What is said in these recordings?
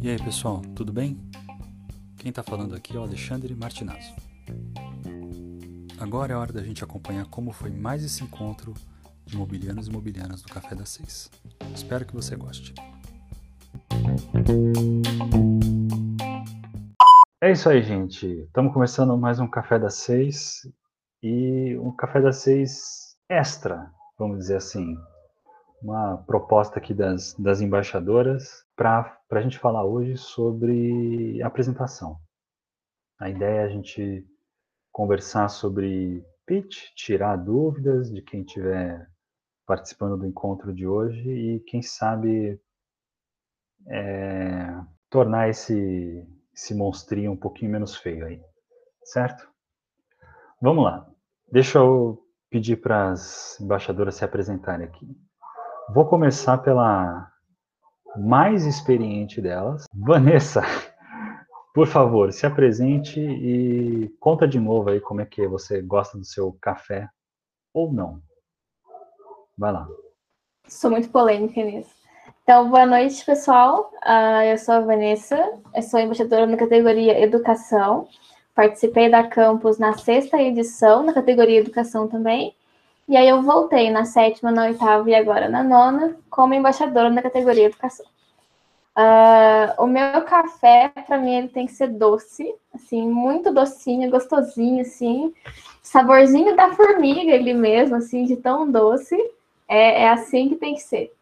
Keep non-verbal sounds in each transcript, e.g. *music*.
E aí pessoal, tudo bem? Quem está falando aqui é o Alexandre Martinazzo. Agora é hora da gente acompanhar como foi mais esse encontro de imobiliários e imobiliárias do Café das Seis. Espero que você goste. É isso aí, gente. Estamos começando mais um Café das Seis e um Café das Seis extra, vamos dizer assim. Uma proposta aqui das, das embaixadoras para a gente falar hoje sobre apresentação. A ideia é a gente conversar sobre pitch, tirar dúvidas de quem estiver participando do encontro de hoje e, quem sabe, é, tornar esse, esse monstrinho um pouquinho menos feio aí, certo? Vamos lá. Deixa eu pedir para as embaixadoras se apresentarem aqui. Vou começar pela mais experiente delas, Vanessa. Por favor, se apresente e conta de novo aí como é que você gosta do seu café ou não. Vai lá. Sou muito polêmica nisso. Então, boa noite, pessoal. Uh, eu sou a Vanessa, eu sou embaixadora na categoria Educação. Participei da Campus na sexta edição, na categoria Educação também. E aí eu voltei na sétima, na oitava e agora na nona, como embaixadora na categoria Educação. Uh, o meu café, para mim, ele tem que ser doce, assim, muito docinho, gostosinho, assim, saborzinho da formiga ele mesmo, assim, de tão doce. É, é assim que tem que ser.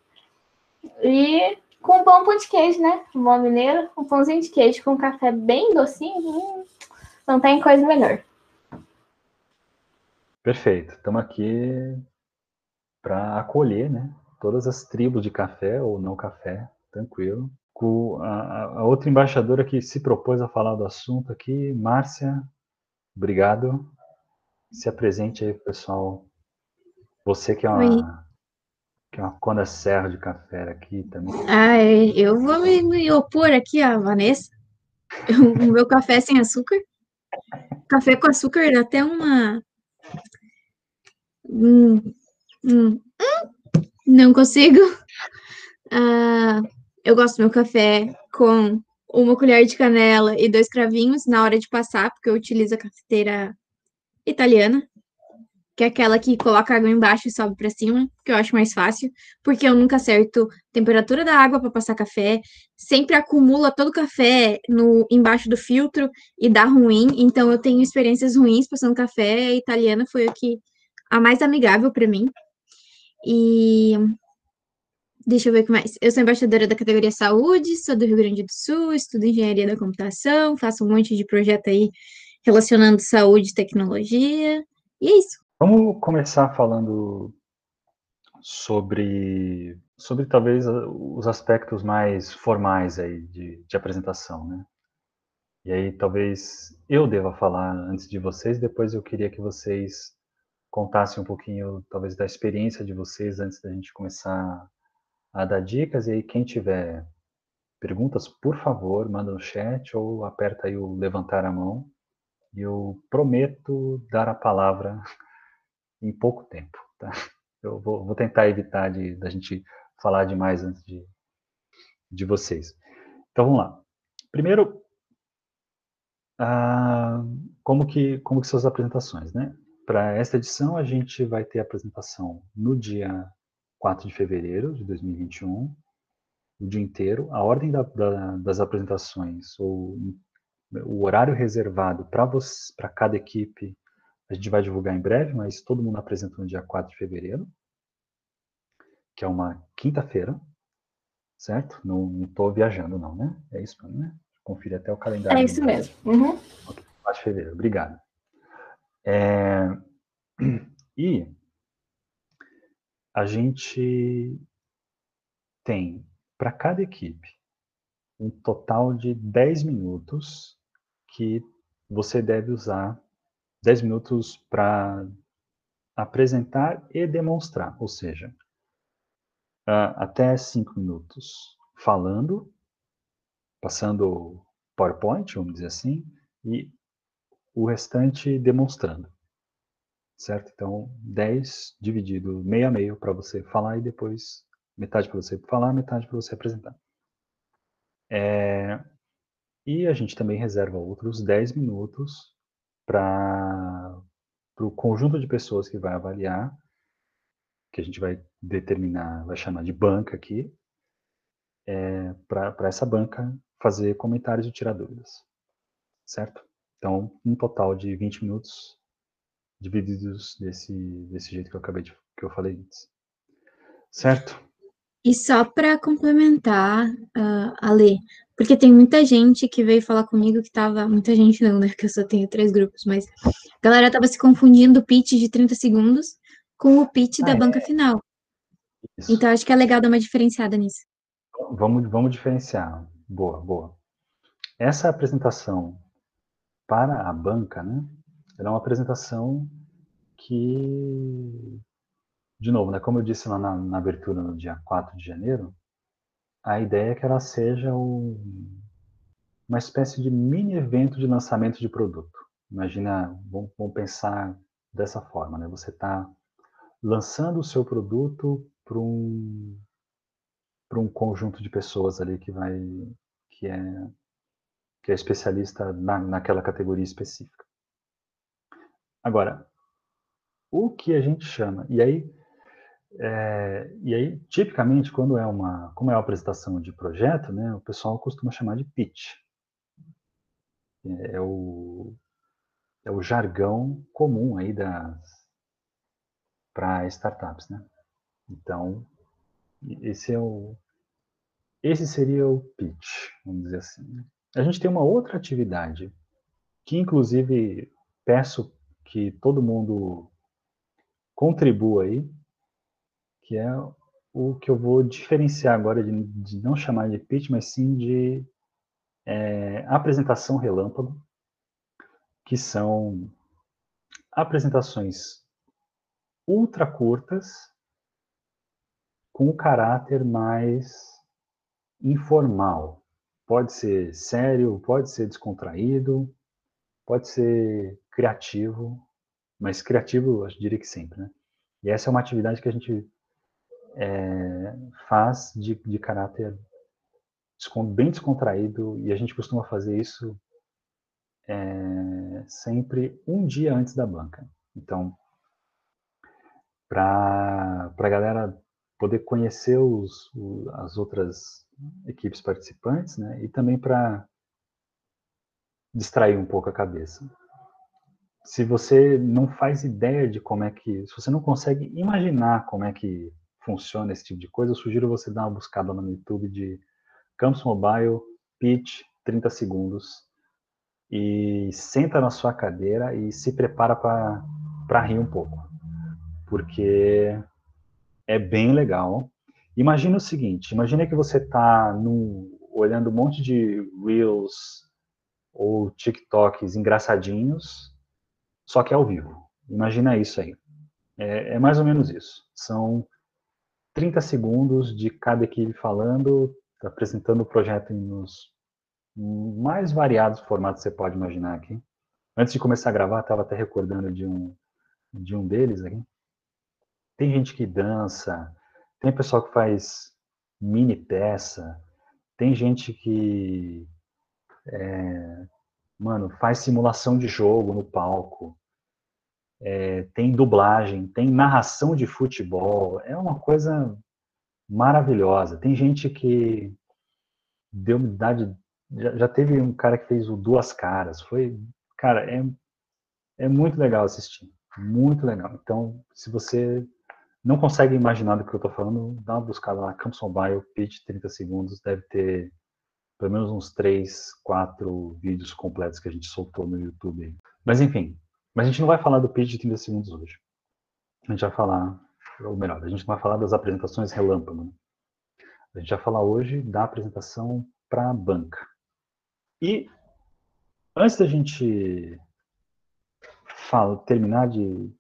E com pão, pão de queijo, né? Um bom mineiro, um pãozinho de queijo com um café bem docinho, hum, não tem coisa melhor. Perfeito. Estamos aqui para acolher, né? Todas as tribos de café ou não café, tranquilo. Com a, a, outra embaixadora que se propôs a falar do assunto aqui, Márcia, obrigado. Se apresente aí, pessoal. Você que é uma que é uma Conda Serra de café aqui também. Ah, é, eu vou me, me opor aqui a Vanessa. *laughs* O meu café sem açúcar. Café com açúcar dá até uma. Hum, hum, hum, não consigo. Ah, eu gosto do meu café com uma colher de canela e dois cravinhos na hora de passar, porque eu utilizo a cafeteira italiana que é aquela que coloca água embaixo e sobe para cima, que eu acho mais fácil, porque eu nunca acerto temperatura da água para passar café, sempre acumula todo o café no embaixo do filtro e dá ruim, então eu tenho experiências ruins passando café, a italiana foi a que a mais amigável para mim. E deixa eu ver o que mais. Eu sou embaixadora da categoria saúde, sou do Rio Grande do Sul, estudo engenharia da computação, faço um monte de projeto aí relacionando saúde e tecnologia. E é isso. Vamos começar falando sobre, sobre talvez os aspectos mais formais aí de, de apresentação, né? E aí talvez eu deva falar antes de vocês, depois eu queria que vocês contassem um pouquinho, talvez, da experiência de vocês antes da gente começar a dar dicas. E aí, quem tiver perguntas, por favor, manda no chat ou aperta aí o levantar a mão. E eu prometo dar a palavra em pouco tempo. Tá? Eu vou, vou tentar evitar de da gente falar demais antes de, de vocês. Então vamos lá. Primeiro, ah, como que como que são as apresentações, né? Para esta edição a gente vai ter a apresentação no dia 4 de fevereiro de 2021, o dia inteiro. A ordem da, da, das apresentações ou o horário reservado para cada equipe a gente vai divulgar em breve, mas todo mundo apresenta no dia 4 de fevereiro, que é uma quinta-feira, certo? Não estou viajando, não, né? É isso, né? Confira até o calendário. É isso mesmo. Uhum. 4 de fevereiro, obrigado. É... E a gente tem para cada equipe um total de 10 minutos que você deve usar 10 minutos para apresentar e demonstrar, ou seja, até 5 minutos falando, passando PowerPoint, vamos dizer assim, e o restante demonstrando. Certo? Então, 10 dividido meio a meio para você falar e depois Metade para você falar, metade para você apresentar. É, e a gente também reserva outros 10 minutos para o conjunto de pessoas que vai avaliar, que a gente vai determinar, vai chamar de banca aqui, é, para essa banca fazer comentários e tirar dúvidas. Certo? Então, um total de 20 minutos divididos desse, desse jeito que eu acabei de que eu falei antes. Certo? E só para complementar, uh, Ale, porque tem muita gente que veio falar comigo que tava. Muita gente não, né? Porque eu só tenho três grupos, mas a galera tava se confundindo o pitch de 30 segundos com o pitch ah, da é. banca final. Isso. Então acho que é legal dar uma diferenciada nisso. Vamos, vamos diferenciar. Boa, boa. Essa apresentação para a banca, né? Ela é uma apresentação que, de novo, né, como eu disse lá na, na abertura no dia 4 de janeiro, a ideia é que ela seja um, uma espécie de mini evento de lançamento de produto. Imagina, vamos, vamos pensar dessa forma, né? Você está lançando o seu produto para um um conjunto de pessoas ali que vai que é que é especialista na, naquela categoria específica. Agora, o que a gente chama, e aí, é, e aí tipicamente quando é uma, como é uma apresentação de projeto, né, o pessoal costuma chamar de pitch. É, é o, é o jargão comum aí das para startups, né? Então, esse é o esse seria o pitch, vamos dizer assim. Né? A gente tem uma outra atividade que, inclusive, peço que todo mundo contribua aí, que é o que eu vou diferenciar agora de, de não chamar de pitch, mas sim de é, apresentação relâmpago, que são apresentações ultra curtas com o caráter mais informal. Pode ser sério, pode ser descontraído, pode ser criativo, mas criativo eu diria que sempre, né? E essa é uma atividade que a gente é, faz de, de caráter bem descontraído e a gente costuma fazer isso é, sempre um dia antes da banca. Então, para a galera poder conhecer os, as outras equipes participantes, né? E também para distrair um pouco a cabeça. Se você não faz ideia de como é que, se você não consegue imaginar como é que funciona esse tipo de coisa, eu sugiro você dar uma buscada no YouTube de Campus Mobile Pitch 30 segundos e senta na sua cadeira e se prepara para rir um pouco, porque é bem legal. Imagina o seguinte, imagina que você está olhando um monte de Reels ou TikToks engraçadinhos, só que ao vivo. Imagina isso aí. É, é mais ou menos isso. São 30 segundos de cada equipe falando, apresentando o projeto nos mais variados formatos que você pode imaginar aqui. Antes de começar a gravar, estava até recordando de um, de um deles aqui. Tem gente que dança, tem pessoal que faz mini peça, tem gente que, é, mano, faz simulação de jogo no palco, é, tem dublagem, tem narração de futebol, é uma coisa maravilhosa. Tem gente que deu idade, já, já teve um cara que fez o Duas Caras, foi, cara, é, é muito legal assistir, muito legal. Então, se você não consegue imaginar do que eu estou falando, dá uma buscada lá, Campus Mobile, pitch 30 segundos, deve ter pelo menos uns 3, 4 vídeos completos que a gente soltou no YouTube. Mas enfim, mas a gente não vai falar do pitch de 30 segundos hoje. A gente vai falar, ou melhor, a gente vai falar das apresentações relâmpago. Né? A gente vai falar hoje da apresentação para a banca. E antes da gente fala, terminar de.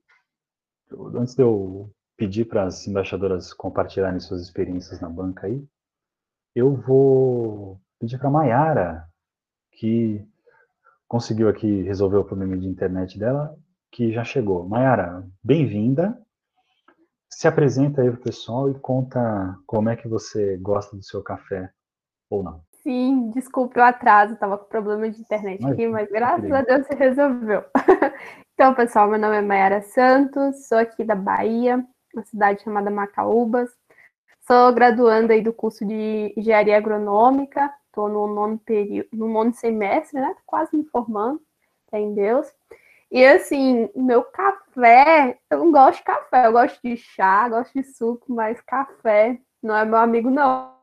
Antes de eu pedir para as embaixadoras compartilharem suas experiências na banca aí, eu vou pedir para a Mayara, que conseguiu aqui resolver o problema de internet dela, que já chegou. Mayara, bem-vinda. se apresenta aí pro pessoal e conta como é que você gosta do seu café ou não. Sim, desculpe o atraso, estava com problema de internet aqui, mas graças a Deus se resolveu. *laughs* então, pessoal, meu nome é Mayara Santos, sou aqui da Bahia, uma cidade chamada Macaúbas. Sou graduanda aí do curso de Engenharia Agronômica, estou no nono período, no nono semestre, né? Quase me formando, tem Deus. E assim, meu café, eu não gosto de café, eu gosto de chá, gosto de suco, mas café não é meu amigo, não.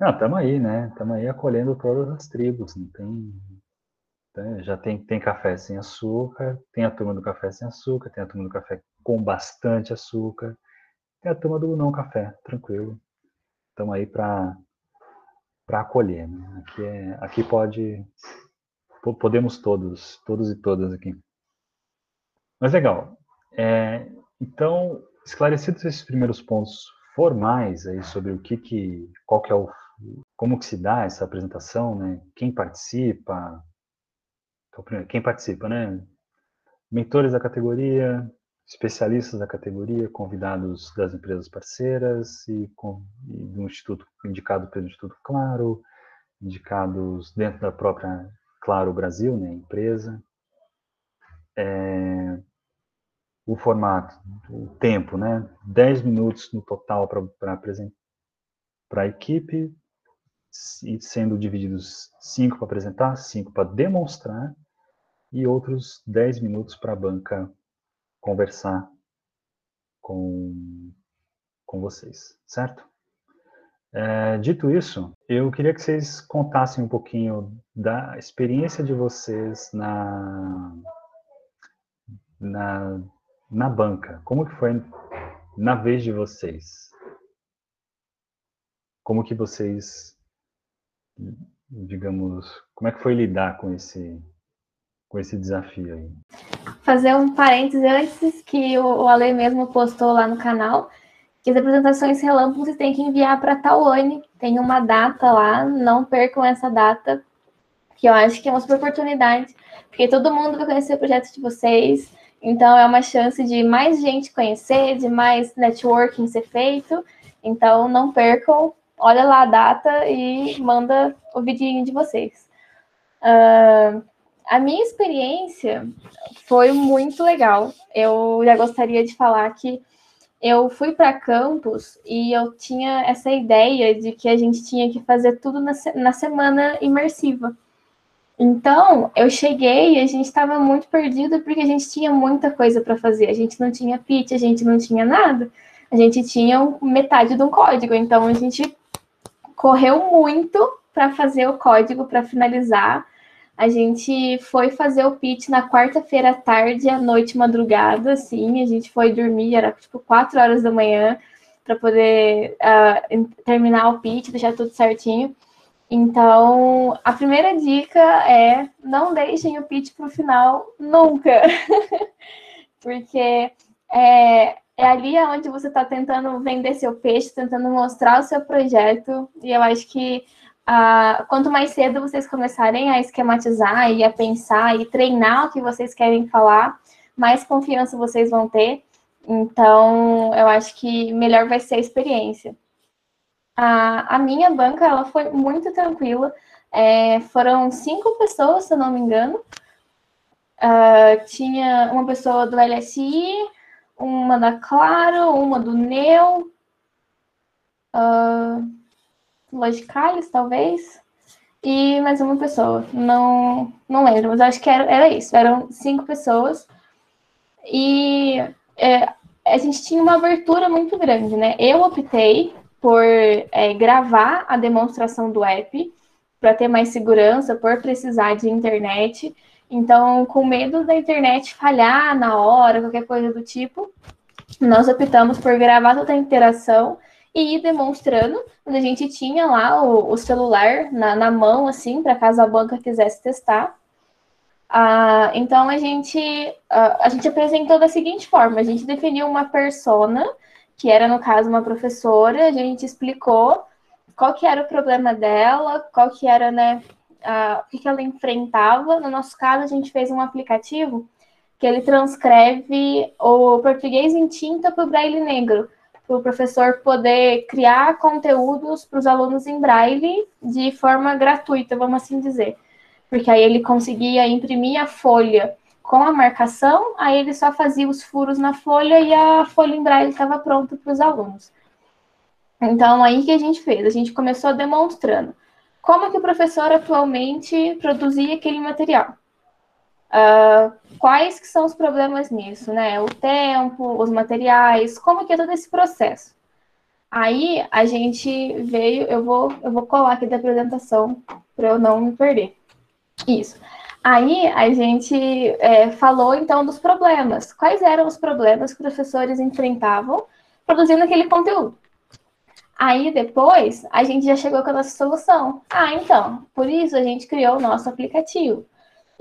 Não, estamos aí, né? Estamos aí acolhendo todas as tribos. Não tem, né? já tem, tem café sem açúcar, tem a turma do café sem açúcar, tem a turma do café com bastante açúcar, tem a turma do não café, tranquilo. Estamos aí para acolher. Né? Aqui, é, aqui pode podemos todos, todos e todas aqui. Mas legal. É, então, esclarecidos esses primeiros pontos formais aí sobre o que que, qual que é o, como que se dá essa apresentação, né? Quem participa, então, quem participa, né? Mentores da categoria, especialistas da categoria, convidados das empresas parceiras e, com, e do instituto indicado pelo Instituto Claro, indicados dentro da própria Claro Brasil, né, empresa. É, o formato, o tempo, né? 10 minutos no total para a equipe, sendo divididos 5 para apresentar, 5 para demonstrar, e outros 10 minutos para a banca conversar com, com vocês, certo? É, dito isso, eu queria que vocês contassem um pouquinho da experiência de vocês na, na na banca, como que foi na vez de vocês? Como que vocês, digamos, como é que foi lidar com esse com esse desafio aí? Fazer um parêntese antes que o Ale mesmo postou lá no canal, que as apresentações relâmpagos tem que enviar para Tawane. Tem uma data lá, não percam essa data, que eu acho que é uma super oportunidade, porque todo mundo vai conhecer o projeto de vocês. Então, é uma chance de mais gente conhecer, de mais networking ser feito. Então, não percam, olha lá a data e manda o vidinho de vocês. Uh, a minha experiência foi muito legal. Eu já gostaria de falar que eu fui para campus e eu tinha essa ideia de que a gente tinha que fazer tudo na, na semana imersiva. Então, eu cheguei e a gente estava muito perdido porque a gente tinha muita coisa para fazer. A gente não tinha pitch, a gente não tinha nada. A gente tinha metade de um código. Então, a gente correu muito para fazer o código, para finalizar. A gente foi fazer o pitch na quarta-feira à tarde, à noite, madrugada, assim. A gente foi dormir, era tipo quatro horas da manhã, para poder uh, terminar o pitch, deixar tudo certinho. Então, a primeira dica é não deixem o pitch para o final nunca. *laughs* Porque é, é ali onde você está tentando vender seu peixe, tentando mostrar o seu projeto. E eu acho que ah, quanto mais cedo vocês começarem a esquematizar e a pensar e treinar o que vocês querem falar, mais confiança vocês vão ter. Então, eu acho que melhor vai ser a experiência. A, a minha banca ela foi muito tranquila. É, foram cinco pessoas, se eu não me engano. Uh, tinha uma pessoa do LSI, uma da Claro, uma do Neo, uh, Logicalis, talvez, e mais uma pessoa. Não, não lembro, mas acho que era, era isso. Eram cinco pessoas. E é, a gente tinha uma abertura muito grande, né? Eu optei por é, gravar a demonstração do app para ter mais segurança, por precisar de internet. Então, com medo da internet falhar na hora, qualquer coisa do tipo, nós optamos por gravar toda a interação e ir demonstrando. Quando a gente tinha lá o, o celular na, na, mão, assim, para caso a banca quisesse testar. Ah, então, a gente, ah, a gente apresentou da seguinte forma: a gente definiu uma persona que era, no caso, uma professora, a gente explicou qual que era o problema dela, qual que era, né, a, o que ela enfrentava. No nosso caso, a gente fez um aplicativo que ele transcreve o português em tinta para o braille negro, para o professor poder criar conteúdos para os alunos em braille de forma gratuita, vamos assim dizer. Porque aí ele conseguia imprimir a folha com a marcação, aí ele só fazia os furos na folha e a folha em braille estava pronta para os alunos. Então, aí que a gente fez? A gente começou demonstrando como que o professor atualmente produzia aquele material. Uh, quais que são os problemas nisso, né? O tempo, os materiais, como que é todo esse processo. Aí a gente veio, eu vou, eu vou colar aqui da apresentação para eu não me perder. Isso. Aí a gente é, falou então dos problemas. Quais eram os problemas que os professores enfrentavam produzindo aquele conteúdo? Aí depois a gente já chegou com a nossa solução. Ah, então, por isso a gente criou o nosso aplicativo.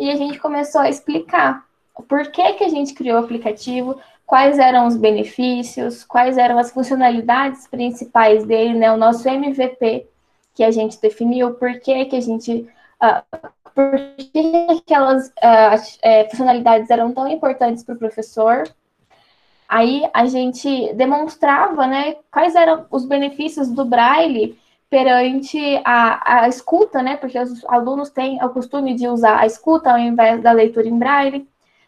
E a gente começou a explicar por que, que a gente criou o aplicativo, quais eram os benefícios, quais eram as funcionalidades principais dele, né? O nosso MVP que a gente definiu, por que, que a gente. Uh, por que aquelas uh, funcionalidades eram tão importantes para o professor, Aí a gente demonstrava né, quais eram os benefícios do braille perante a, a escuta, né? Porque os alunos têm o costume de usar a escuta ao invés da leitura em braille.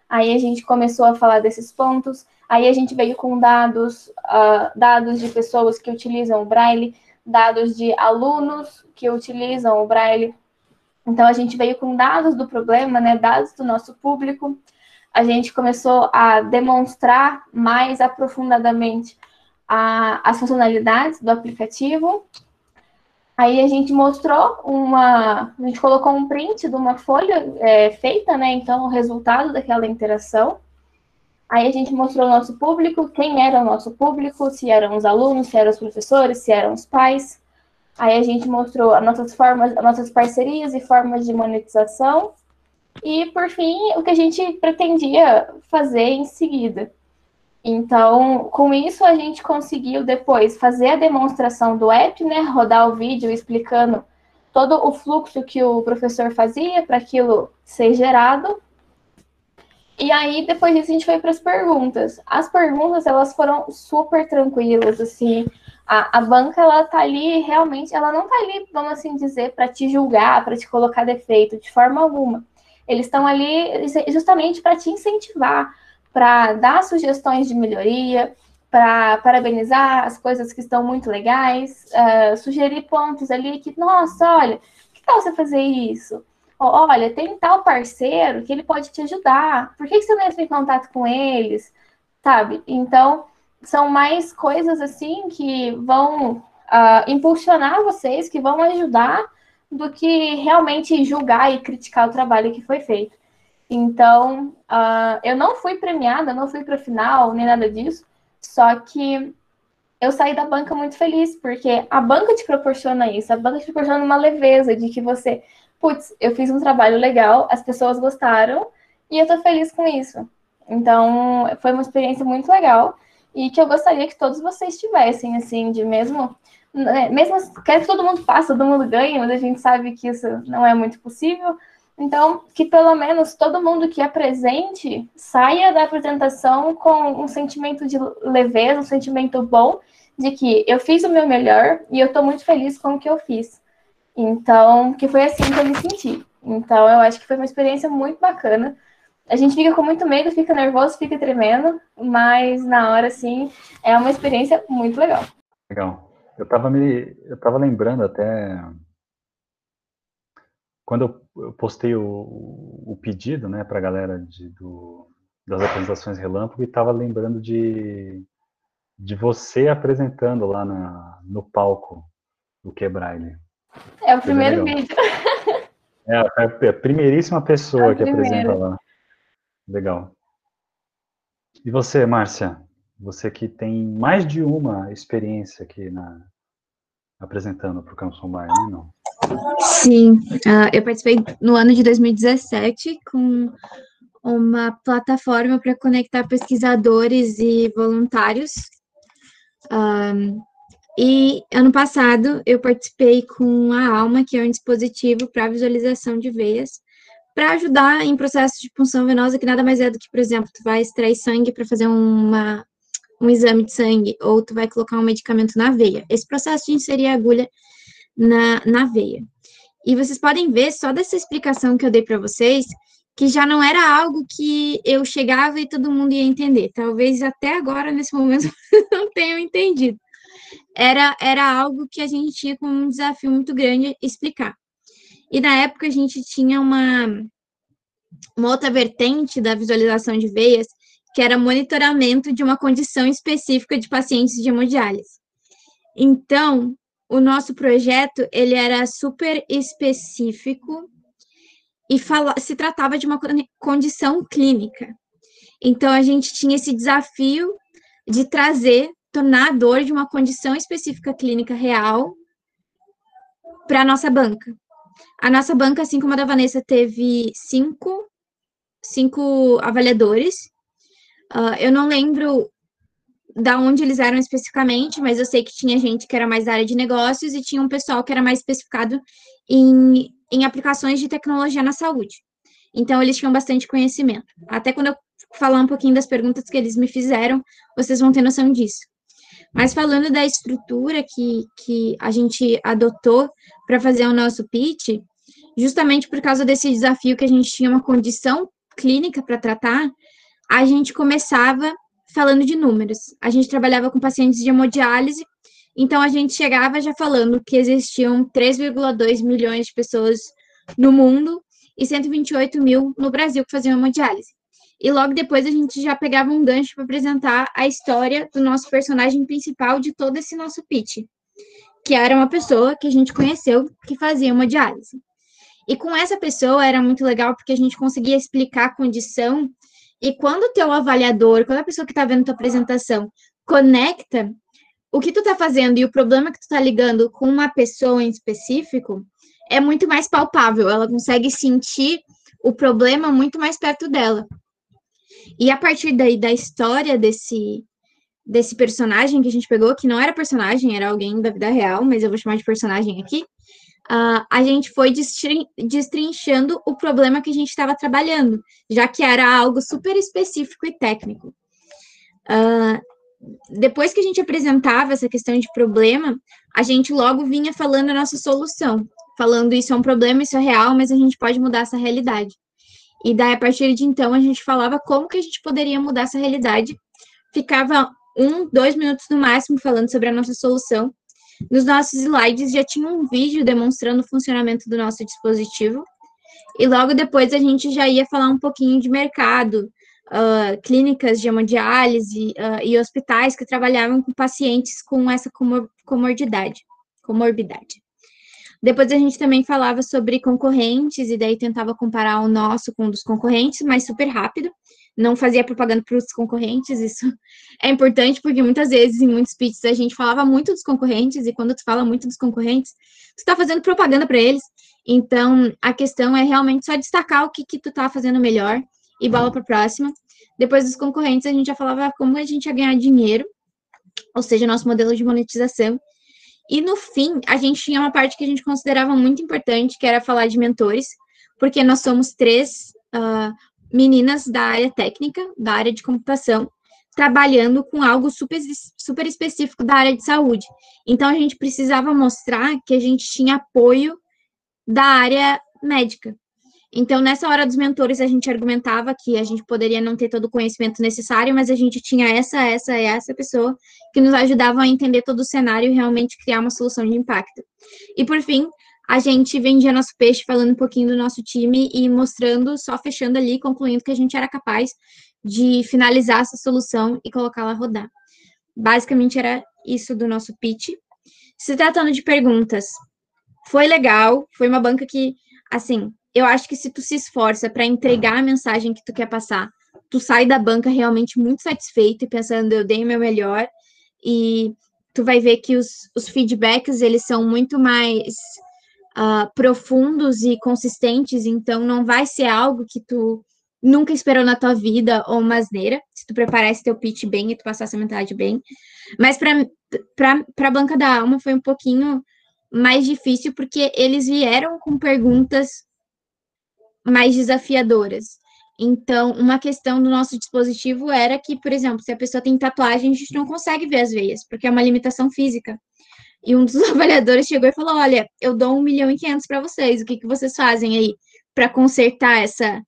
Aí a gente começou a falar desses pontos. Aí a gente veio com dados, uh, dados de pessoas que utilizam o braille, dados de alunos que utilizam o braille. Então a gente veio com dados do problema, né? Dados do nosso público a gente começou a demonstrar mais aprofundadamente a, as funcionalidades do aplicativo. Aí a gente mostrou uma, a gente colocou um print de uma folha é, feita, né? Então, o resultado daquela interação. Aí a gente mostrou o nosso público, quem era o nosso público, se eram os alunos, se eram os professores, se eram os pais. Aí a gente mostrou as nossas formas, as nossas parcerias e formas de monetização. E, por fim, o que a gente pretendia fazer em seguida. Então, com isso, a gente conseguiu depois fazer a demonstração do app, né? Rodar o vídeo explicando todo o fluxo que o professor fazia para aquilo ser gerado. E aí, depois disso, a gente foi para as perguntas. As perguntas, elas foram super tranquilas, assim. A, a banca, ela tá ali, realmente, ela não tá ali, vamos assim dizer, para te julgar, para te colocar defeito, de forma alguma. Eles estão ali justamente para te incentivar, para dar sugestões de melhoria, para parabenizar as coisas que estão muito legais, uh, sugerir pontos ali que, nossa, olha, que tal você fazer isso? olha, tem tal parceiro que ele pode te ajudar, por que, que você não entra em contato com eles? Sabe? Então, são mais coisas assim que vão uh, impulsionar vocês, que vão ajudar do que realmente julgar e criticar o trabalho que foi feito. Então, uh, eu não fui premiada, não fui para final, nem nada disso, só que eu saí da banca muito feliz, porque a banca te proporciona isso, a banca te proporciona uma leveza de que você, putz, eu fiz um trabalho legal, as pessoas gostaram e eu tô feliz com isso. Então, foi uma experiência muito legal e que eu gostaria que todos vocês tivessem, assim, de mesmo né, mesmo quer que todo mundo faça, todo mundo ganhe, mas a gente sabe que isso não é muito possível. Então, que pelo menos todo mundo que é presente saia da apresentação com um sentimento de leveza, um sentimento bom de que eu fiz o meu melhor e eu estou muito feliz com o que eu fiz. Então, que foi assim que eu me senti. Então, eu acho que foi uma experiência muito bacana. A gente fica com muito medo, fica nervoso, fica tremendo, mas na hora, assim, é uma experiência muito legal. Legal. Eu estava me, eu lembrando até quando eu postei o, o pedido, né, para a galera de, do, das apresentações relâmpago e estava lembrando de, de você apresentando lá na, no palco do Quebraile. É o primeiro vídeo. *laughs* É, é a primeiríssima pessoa é que apresenta lá. Legal. E você, Márcia? Você que tem mais de uma experiência aqui na, apresentando para o Canção Bar, né? Não? Sim, uh, eu participei no ano de 2017 com uma plataforma para conectar pesquisadores e voluntários. Um, e ano passado eu participei com a Alma, que é um dispositivo para visualização de veias para ajudar em processo de punção venosa, que nada mais é do que, por exemplo, tu vai extrair sangue para fazer uma, um exame de sangue, ou tu vai colocar um medicamento na veia. Esse processo de inserir a agulha na, na veia. E vocês podem ver, só dessa explicação que eu dei para vocês, que já não era algo que eu chegava e todo mundo ia entender. Talvez até agora, nesse momento, *laughs* não tenham entendido. Era, era algo que a gente tinha como um desafio muito grande explicar. E na época a gente tinha uma, uma outra vertente da visualização de veias, que era monitoramento de uma condição específica de pacientes de hemodiálise. Então, o nosso projeto, ele era super específico e fala, se tratava de uma condição clínica. Então, a gente tinha esse desafio de trazer, tornar a dor de uma condição específica clínica real para a nossa banca. A nossa banca, assim como a da Vanessa, teve cinco, cinco avaliadores. Uh, eu não lembro da onde eles eram especificamente, mas eu sei que tinha gente que era mais da área de negócios e tinha um pessoal que era mais especificado em, em aplicações de tecnologia na saúde. Então, eles tinham bastante conhecimento. Até quando eu falar um pouquinho das perguntas que eles me fizeram, vocês vão ter noção disso. Mas falando da estrutura que, que a gente adotou para fazer o nosso pitch, justamente por causa desse desafio que a gente tinha uma condição clínica para tratar, a gente começava falando de números. A gente trabalhava com pacientes de hemodiálise, então a gente chegava já falando que existiam 3,2 milhões de pessoas no mundo e 128 mil no Brasil que faziam hemodiálise. E logo depois a gente já pegava um gancho para apresentar a história do nosso personagem principal de todo esse nosso pitch, que era uma pessoa que a gente conheceu que fazia uma diálise. E com essa pessoa era muito legal porque a gente conseguia explicar a condição e quando o teu avaliador, quando a pessoa que está vendo tua apresentação conecta o que tu está fazendo e o problema que tu está ligando com uma pessoa em específico, é muito mais palpável, ela consegue sentir o problema muito mais perto dela. E a partir daí da história desse desse personagem que a gente pegou, que não era personagem, era alguém da vida real, mas eu vou chamar de personagem aqui, uh, a gente foi destrinchando o problema que a gente estava trabalhando, já que era algo super específico e técnico. Uh, depois que a gente apresentava essa questão de problema, a gente logo vinha falando a nossa solução, falando isso é um problema, isso é real, mas a gente pode mudar essa realidade. E daí, a partir de então, a gente falava como que a gente poderia mudar essa realidade. Ficava um, dois minutos no máximo falando sobre a nossa solução. Nos nossos slides já tinha um vídeo demonstrando o funcionamento do nosso dispositivo. E logo depois a gente já ia falar um pouquinho de mercado, uh, clínicas de hemodiálise uh, e hospitais que trabalhavam com pacientes com essa comor comorbidade. comorbidade. Depois a gente também falava sobre concorrentes, e daí tentava comparar o nosso com o dos concorrentes, mas super rápido. Não fazia propaganda para os concorrentes, isso é importante, porque muitas vezes, em muitos pitches, a gente falava muito dos concorrentes, e quando tu fala muito dos concorrentes, tu está fazendo propaganda para eles. Então, a questão é realmente só destacar o que, que tu está fazendo melhor e bola para a próxima. Depois dos concorrentes, a gente já falava como a gente ia ganhar dinheiro, ou seja, nosso modelo de monetização. E no fim, a gente tinha uma parte que a gente considerava muito importante, que era falar de mentores, porque nós somos três uh, meninas da área técnica, da área de computação, trabalhando com algo super, super específico da área de saúde. Então, a gente precisava mostrar que a gente tinha apoio da área médica. Então, nessa hora dos mentores, a gente argumentava que a gente poderia não ter todo o conhecimento necessário, mas a gente tinha essa, essa e essa pessoa que nos ajudavam a entender todo o cenário e realmente criar uma solução de impacto. E, por fim, a gente vendia nosso peixe falando um pouquinho do nosso time e mostrando, só fechando ali, concluindo que a gente era capaz de finalizar essa solução e colocá-la a rodar. Basicamente, era isso do nosso pitch. Se tratando de perguntas, foi legal, foi uma banca que, assim, eu acho que se tu se esforça para entregar a mensagem que tu quer passar, tu sai da banca realmente muito satisfeito e pensando, eu dei o meu melhor, e tu vai ver que os, os feedbacks, eles são muito mais uh, profundos e consistentes, então não vai ser algo que tu nunca esperou na tua vida ou uma asneira, se tu preparar esse teu pitch bem e tu passar essa mentalidade bem. Mas para a banca da alma foi um pouquinho mais difícil, porque eles vieram com perguntas mais desafiadoras. Então, uma questão do nosso dispositivo era que, por exemplo, se a pessoa tem tatuagem, a gente não consegue ver as veias, porque é uma limitação física. E um dos *laughs* avaliadores chegou e falou: Olha, eu dou um milhão e quinhentos para vocês, o que, que vocês fazem aí para consertar essa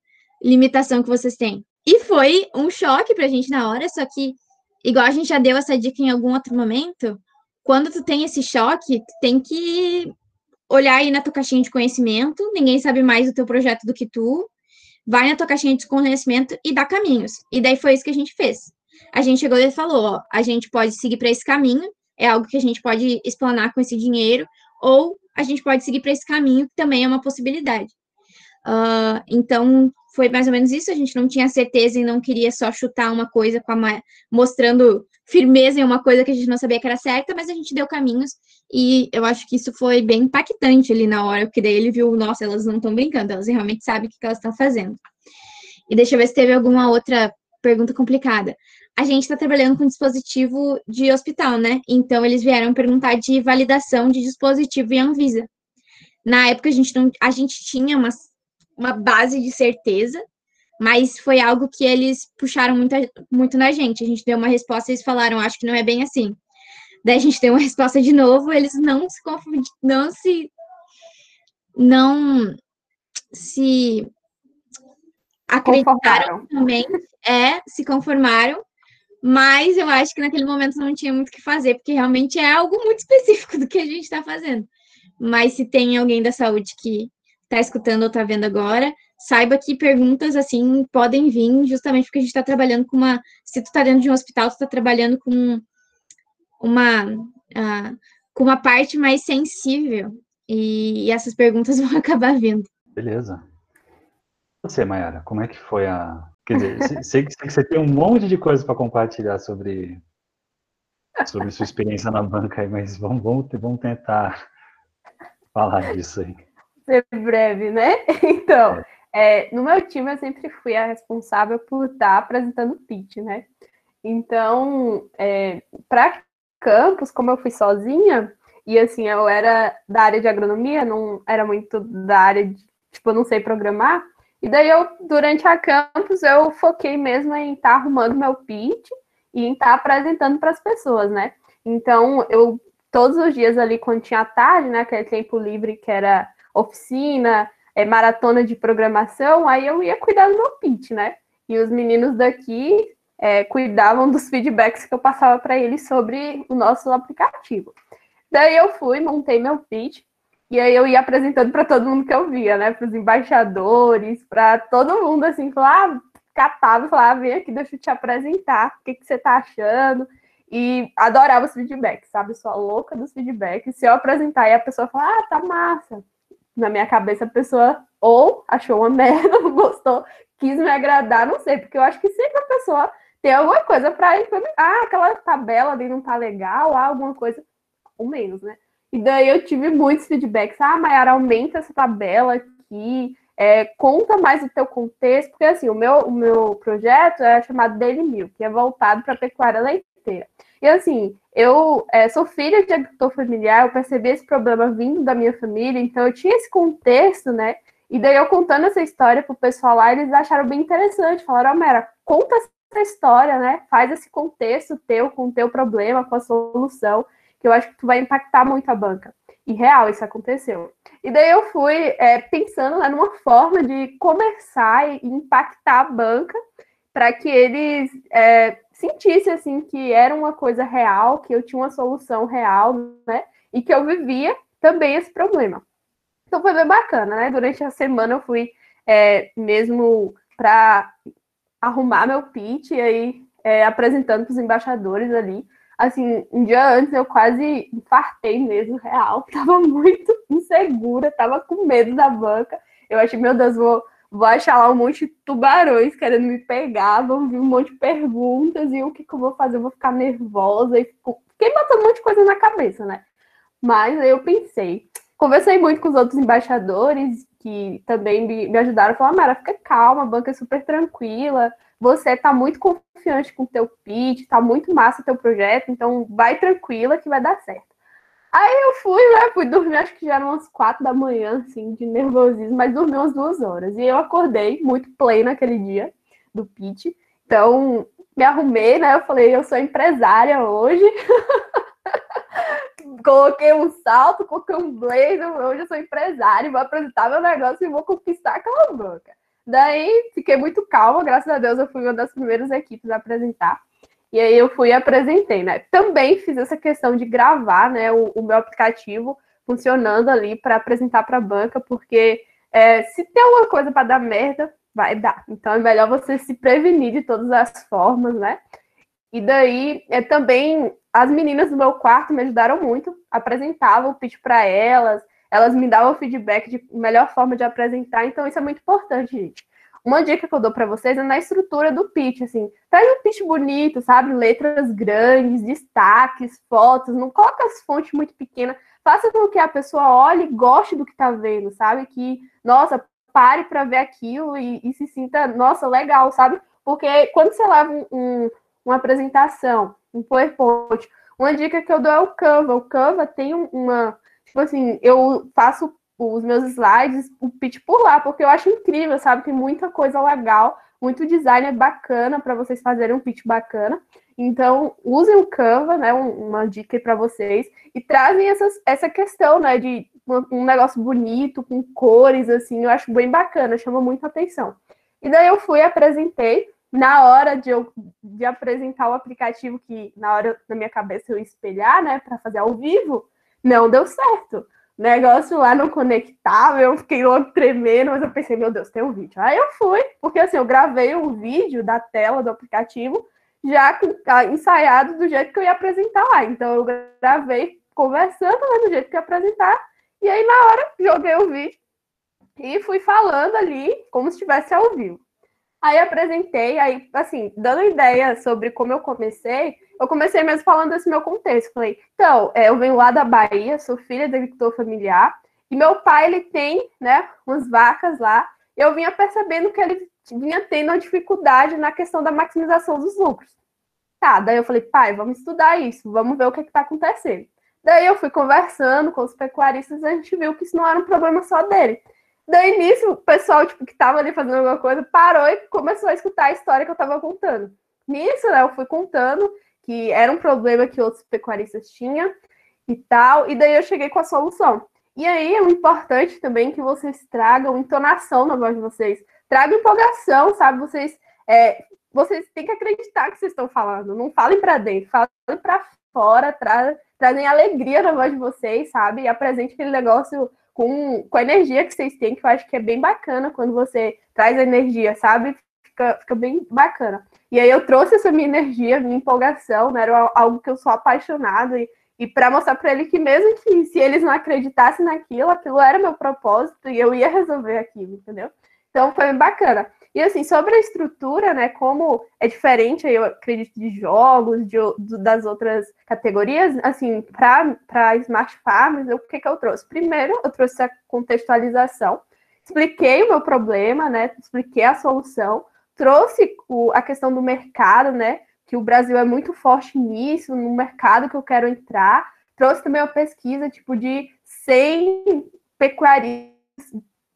limitação que vocês têm? E foi um choque para a gente na hora, só que, igual a gente já deu essa dica em algum outro momento, quando tu tem esse choque, tu tem que olhar aí na tua caixinha de conhecimento, ninguém sabe mais do teu projeto do que tu, vai na tua caixinha de conhecimento e dá caminhos. E daí foi isso que a gente fez. A gente chegou e falou, ó, a gente pode seguir para esse caminho, é algo que a gente pode explanar com esse dinheiro, ou a gente pode seguir para esse caminho, que também é uma possibilidade. Uh, então, foi mais ou menos isso, a gente não tinha certeza e não queria só chutar uma coisa com a, mostrando firmeza em uma coisa que a gente não sabia que era certa, mas a gente deu caminhos e eu acho que isso foi bem impactante ali na hora, porque daí ele viu, nossa, elas não estão brincando, elas realmente sabem o que elas estão fazendo. E deixa eu ver se teve alguma outra pergunta complicada. A gente está trabalhando com dispositivo de hospital, né? Então eles vieram perguntar de validação de dispositivo em Anvisa. Na época a gente não, a gente tinha uma, uma base de certeza, mas foi algo que eles puxaram muito, muito na gente. A gente deu uma resposta e eles falaram, acho que não é bem assim. Daí a gente deu uma *laughs* resposta de novo, eles não se não se não se acreditaram também, é, se conformaram, mas eu acho que naquele momento não tinha muito o que fazer, porque realmente é algo muito *laughs* específico do que a gente está fazendo. Mas se tem alguém da saúde que está escutando ou está vendo agora, saiba que perguntas assim podem vir justamente porque a gente está trabalhando com uma. Se tu está dentro de um hospital, tu está trabalhando com uma, uh, com uma parte mais sensível e, e, essas perguntas *laughs* vão acabar vindo. Beleza. Você, Mayara, como é que foi a. Quer dizer, sei, que você tem um monte de coisa para compartilhar sobre, sobre sua experiência na banca aí, mas vamos, vamos, vamos tentar falar disso aí. Ser breve, né? *laughs* Então, é. É, no meu time, eu sempre fui a responsável por estar apresentando pitch, né? Então, é, para campus, como eu fui sozinha, e assim, eu era da área de agronomia, não era muito da área de, tipo, eu não sei programar, e daí eu, durante a campus, eu foquei mesmo em estar tá arrumando meu pitch e em estar tá apresentando para as pessoas, né? Então, eu, todos os dias ali, quando tinha tarde, né, aquele tempo livre que era oficina, é, maratona de programação, aí eu ia cuidar do meu pitch, né? E os meninos daqui é, cuidavam dos feedbacks que eu passava para eles sobre o nosso aplicativo. Daí eu fui, montei meu pitch, e aí eu ia apresentando para todo mundo que eu via, né? Para os embaixadores, para todo mundo, assim, falar, ah, catava, falava, vem aqui, deixa eu te apresentar, o que, que você tá achando? E adorava os feedbacks, sabe? Eu sou louca dos feedbacks. Se eu apresentar e a pessoa falar, ah, tá massa, na minha cabeça a pessoa ou achou uma *laughs* merda, não gostou, quis me agradar, não sei, porque eu acho que sempre a pessoa tem alguma coisa para implementar. Ah, aquela tabela ali não tá legal, ah, alguma coisa, ou menos, né? E daí eu tive muitos feedbacks. Ah, Mayara, aumenta essa tabela aqui, é, conta mais o teu contexto, porque assim, o meu, o meu projeto é chamado Daily Milk, que é voltado para pecuária leiteira. E assim, eu é, sou filha de agricultor familiar, eu percebi esse problema vindo da minha família, então eu tinha esse contexto, né? E daí eu contando essa história pro pessoal lá, eles acharam bem interessante, falaram, oh, conta essa história, né? Faz esse contexto teu com o teu problema, com a solução, eu acho que tu vai impactar muito a banca. E real, isso aconteceu. E daí eu fui é, pensando né, numa forma de começar e impactar a banca para que eles é, sentissem assim que era uma coisa real, que eu tinha uma solução real, né? E que eu vivia também esse problema. Então foi bem bacana, né? Durante a semana eu fui é, mesmo para arrumar meu pitch e aí é, apresentando para os embaixadores ali. Assim, um dia antes eu quase infartei mesmo, real. *laughs* Tava muito insegura, tava com medo da banca. Eu achei, meu Deus, vou vou achar lá um monte de tubarões querendo me pegar, vão vir um monte de perguntas e o que, que eu vou fazer? Eu vou ficar nervosa e fico... fiquei botando um monte de coisa na cabeça, né? Mas aí eu pensei, conversei muito com os outros embaixadores que também me, me ajudaram, falaram, Mara, fica calma, a banca é super tranquila, você tá muito confiante com o teu pitch, tá muito massa o teu projeto, então vai tranquila que vai dar certo. Aí eu fui, né? Fui dormir, acho que já eram umas quatro da manhã, assim, de nervosismo, mas dormi umas duas horas. E eu acordei muito play naquele dia do pitch. Então, me arrumei, né? Eu falei, eu sou empresária hoje. *laughs* coloquei um salto, coloquei um blazer, hoje eu sou empresária, vou apresentar meu negócio e vou conquistar aquela banca. Daí fiquei muito calma, graças a Deus eu fui uma das primeiras equipes a apresentar. E aí eu fui e apresentei, né? Também fiz essa questão de gravar, né, o, o meu aplicativo funcionando ali para apresentar para a banca, porque é, se tem alguma coisa para dar merda, vai dar. Então é melhor você se prevenir de todas as formas, né? E daí é também as meninas do meu quarto me ajudaram muito, apresentavam o pitch para elas, elas me davam feedback de melhor forma de apresentar, então isso é muito importante, gente. Uma dica que eu dou para vocês é na estrutura do pitch, assim, traz um pitch bonito, sabe? Letras grandes, destaques, fotos, não coloca as fontes muito pequenas, faça com que a pessoa olhe e goste do que está vendo, sabe? Que, nossa, pare para ver aquilo e, e, se sinta, nossa, legal, sabe? Porque quando você leva um, um, uma apresentação um PowerPoint. Uma dica que eu dou é o Canva. O Canva tem uma. Tipo assim, eu faço os meus slides, o pitch por lá, porque eu acho incrível, sabe? Tem muita coisa legal, muito design é bacana para vocês fazerem um pitch bacana. Então, usem o Canva, né? Uma dica para vocês, e trazem essas, essa questão, né? De um negócio bonito, com cores, assim, eu acho bem bacana, chama muita atenção. E daí eu fui, apresentei, na hora de eu de apresentar o aplicativo, que na hora na minha cabeça eu espelhar, né, para fazer ao vivo, não deu certo. O negócio lá não conectava, eu fiquei logo tremendo, mas eu pensei, meu Deus, tem um vídeo. Aí eu fui, porque assim, eu gravei um vídeo da tela do aplicativo já ensaiado do jeito que eu ia apresentar lá. Então eu gravei conversando né, do jeito que ia apresentar, e aí na hora joguei o vídeo e fui falando ali como se estivesse ao vivo. Aí apresentei, aí, assim, dando ideia sobre como eu comecei, eu comecei mesmo falando desse meu contexto. Falei, então, é, eu venho lá da Bahia, sou filha de agricultor familiar, e meu pai, ele tem, né, umas vacas lá, eu vinha percebendo que ele vinha tendo uma dificuldade na questão da maximização dos lucros. Tá, daí eu falei, pai, vamos estudar isso, vamos ver o que está acontecendo. Daí eu fui conversando com os pecuaristas e a gente viu que isso não era um problema só dele. Daí nisso, o pessoal tipo, que tava ali fazendo alguma coisa parou e começou a escutar a história que eu tava contando. Nisso, né, eu fui contando que era um problema que outros pecuaristas tinham e tal, e daí eu cheguei com a solução. E aí é importante também que vocês tragam entonação na voz de vocês, tragam empolgação, sabe? Vocês, é, vocês têm que acreditar que vocês estão falando, não falem para dentro, falem para fora, tra trazem alegria na voz de vocês, sabe? E apresente aquele negócio com, com a energia que vocês têm, que eu acho que é bem bacana quando você traz a energia, sabe? Fica, fica bem bacana. E aí eu trouxe essa minha energia, minha empolgação, né? Era algo que eu sou apaixonada e, e para mostrar para ele que mesmo que se eles não acreditassem naquilo, aquilo era meu propósito e eu ia resolver aquilo, entendeu? Então foi bacana. E assim, sobre a estrutura, né, como é diferente, eu acredito, de jogos, de das outras categorias, assim, para Smart Farms, o que, que eu trouxe? Primeiro, eu trouxe a contextualização, expliquei o meu problema, né, expliquei a solução, trouxe o, a questão do mercado, né, que o Brasil é muito forte nisso, no mercado que eu quero entrar, trouxe também uma pesquisa, tipo, de 100 pecuaristas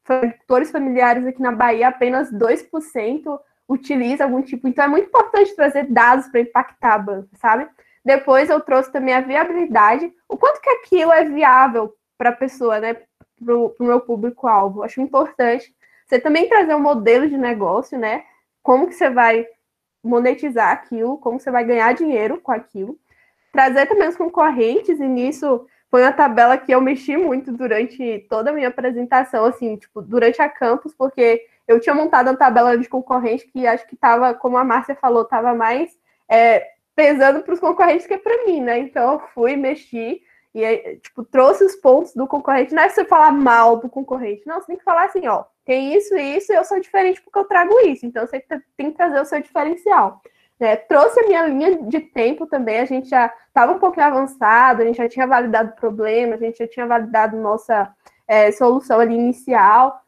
agricultores familiares aqui na Bahia, apenas 2% utiliza algum tipo. Então, é muito importante trazer dados para impactar a banca, sabe? Depois, eu trouxe também a viabilidade, o quanto que aquilo é viável para a pessoa, né? Para o meu público-alvo. Acho importante você também trazer um modelo de negócio, né? Como que você vai monetizar aquilo, como você vai ganhar dinheiro com aquilo. Trazer também os concorrentes, e nisso foi uma tabela que eu mexi muito durante toda a minha apresentação, assim, tipo, durante a campus, porque eu tinha montado uma tabela de concorrente que acho que estava, como a Márcia falou, estava mais é, pesando para os concorrentes que para mim, né? Então eu fui, mexi e, tipo, trouxe os pontos do concorrente. Não é você falar mal do concorrente, não, você tem que falar assim, ó, tem isso e isso, e eu sou diferente porque eu trago isso. Então você tem que trazer o seu diferencial. É, trouxe a minha linha de tempo também, a gente já estava um pouquinho avançado, a gente já tinha validado o problema, a gente já tinha validado nossa é, solução ali inicial.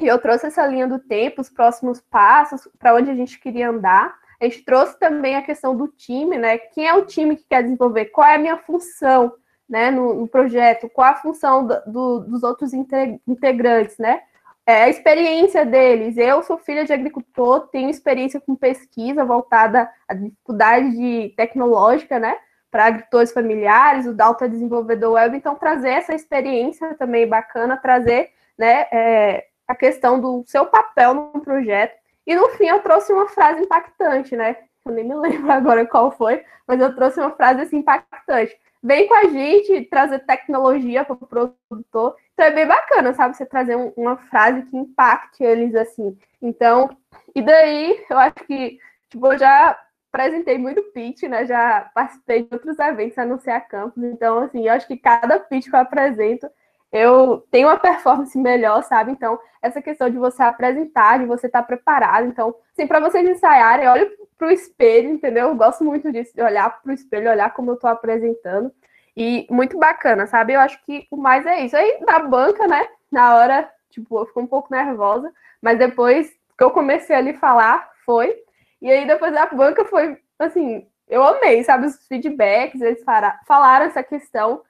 E eu trouxe essa linha do tempo, os próximos passos, para onde a gente queria andar. A gente trouxe também a questão do time, né? Quem é o time que quer desenvolver? Qual é a minha função né, no, no projeto, qual a função do, do, dos outros integrantes, né? É, a experiência deles. Eu sou filha de agricultor, tenho experiência com pesquisa voltada à dificuldade tecnológica, né? Para agricultores familiares, o Dalton é desenvolvedor web, então trazer essa experiência também bacana, trazer né, é, a questão do seu papel no projeto. E no fim eu trouxe uma frase impactante, né? Eu nem me *laughs* lembro agora qual foi, mas eu trouxe uma frase assim, impactante vem com a gente trazer tecnologia para o produtor. Então é bem bacana, sabe? Você trazer um, uma frase que impacte eles assim. Então, e daí eu acho que, tipo, eu já apresentei muito pitch, né? Já participei de outros eventos anunciar campus. Então, assim, eu acho que cada pitch que eu apresento, eu tenho uma performance melhor, sabe? Então, essa questão de você apresentar, de você estar preparado. Então, assim, para vocês ensaiarem, olha para o espelho, entendeu? Eu gosto muito disso, de olhar para o espelho, olhar como eu estou apresentando. E muito bacana, sabe? Eu acho que o mais é isso. Aí, na banca, né? Na hora, tipo, eu fico um pouco nervosa, mas depois que eu comecei ali falar, foi. E aí, depois da banca, foi assim, eu amei, sabe? Os feedbacks, eles falaram essa questão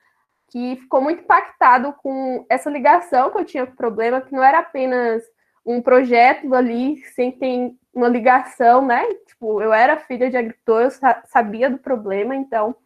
que ficou muito impactado com essa ligação que eu tinha com o problema, que não era apenas um projeto ali sem ter uma ligação, né? Tipo, eu era filha de agricultor, eu sabia do problema, então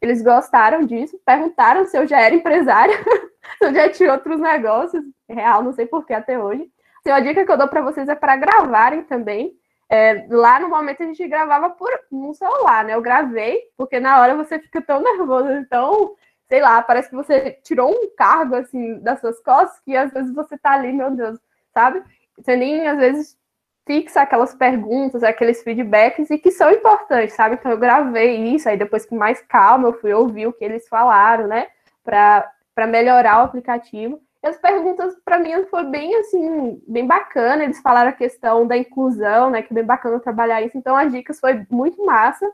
eles gostaram disso, perguntaram se eu já era empresária, *laughs* se eu já tinha outros negócios, real, não sei porquê até hoje. Então, a dica que eu dou para vocês é para gravarem também. É, lá no momento a gente gravava por um celular, né? Eu gravei, porque na hora você fica tão nervoso, então, sei lá, parece que você tirou um cargo assim das suas costas, que às vezes você tá ali, meu Deus, sabe? Você nem às vezes fixa aquelas perguntas, aqueles feedbacks e que são importantes, sabe? Então eu gravei isso, aí depois com mais calma eu fui ouvir o que eles falaram, né? Para melhorar o aplicativo. E as perguntas para mim foi bem assim, bem bacana. Eles falaram a questão da inclusão, né? Que é bem bacana trabalhar isso. Então as dicas foi muito massa.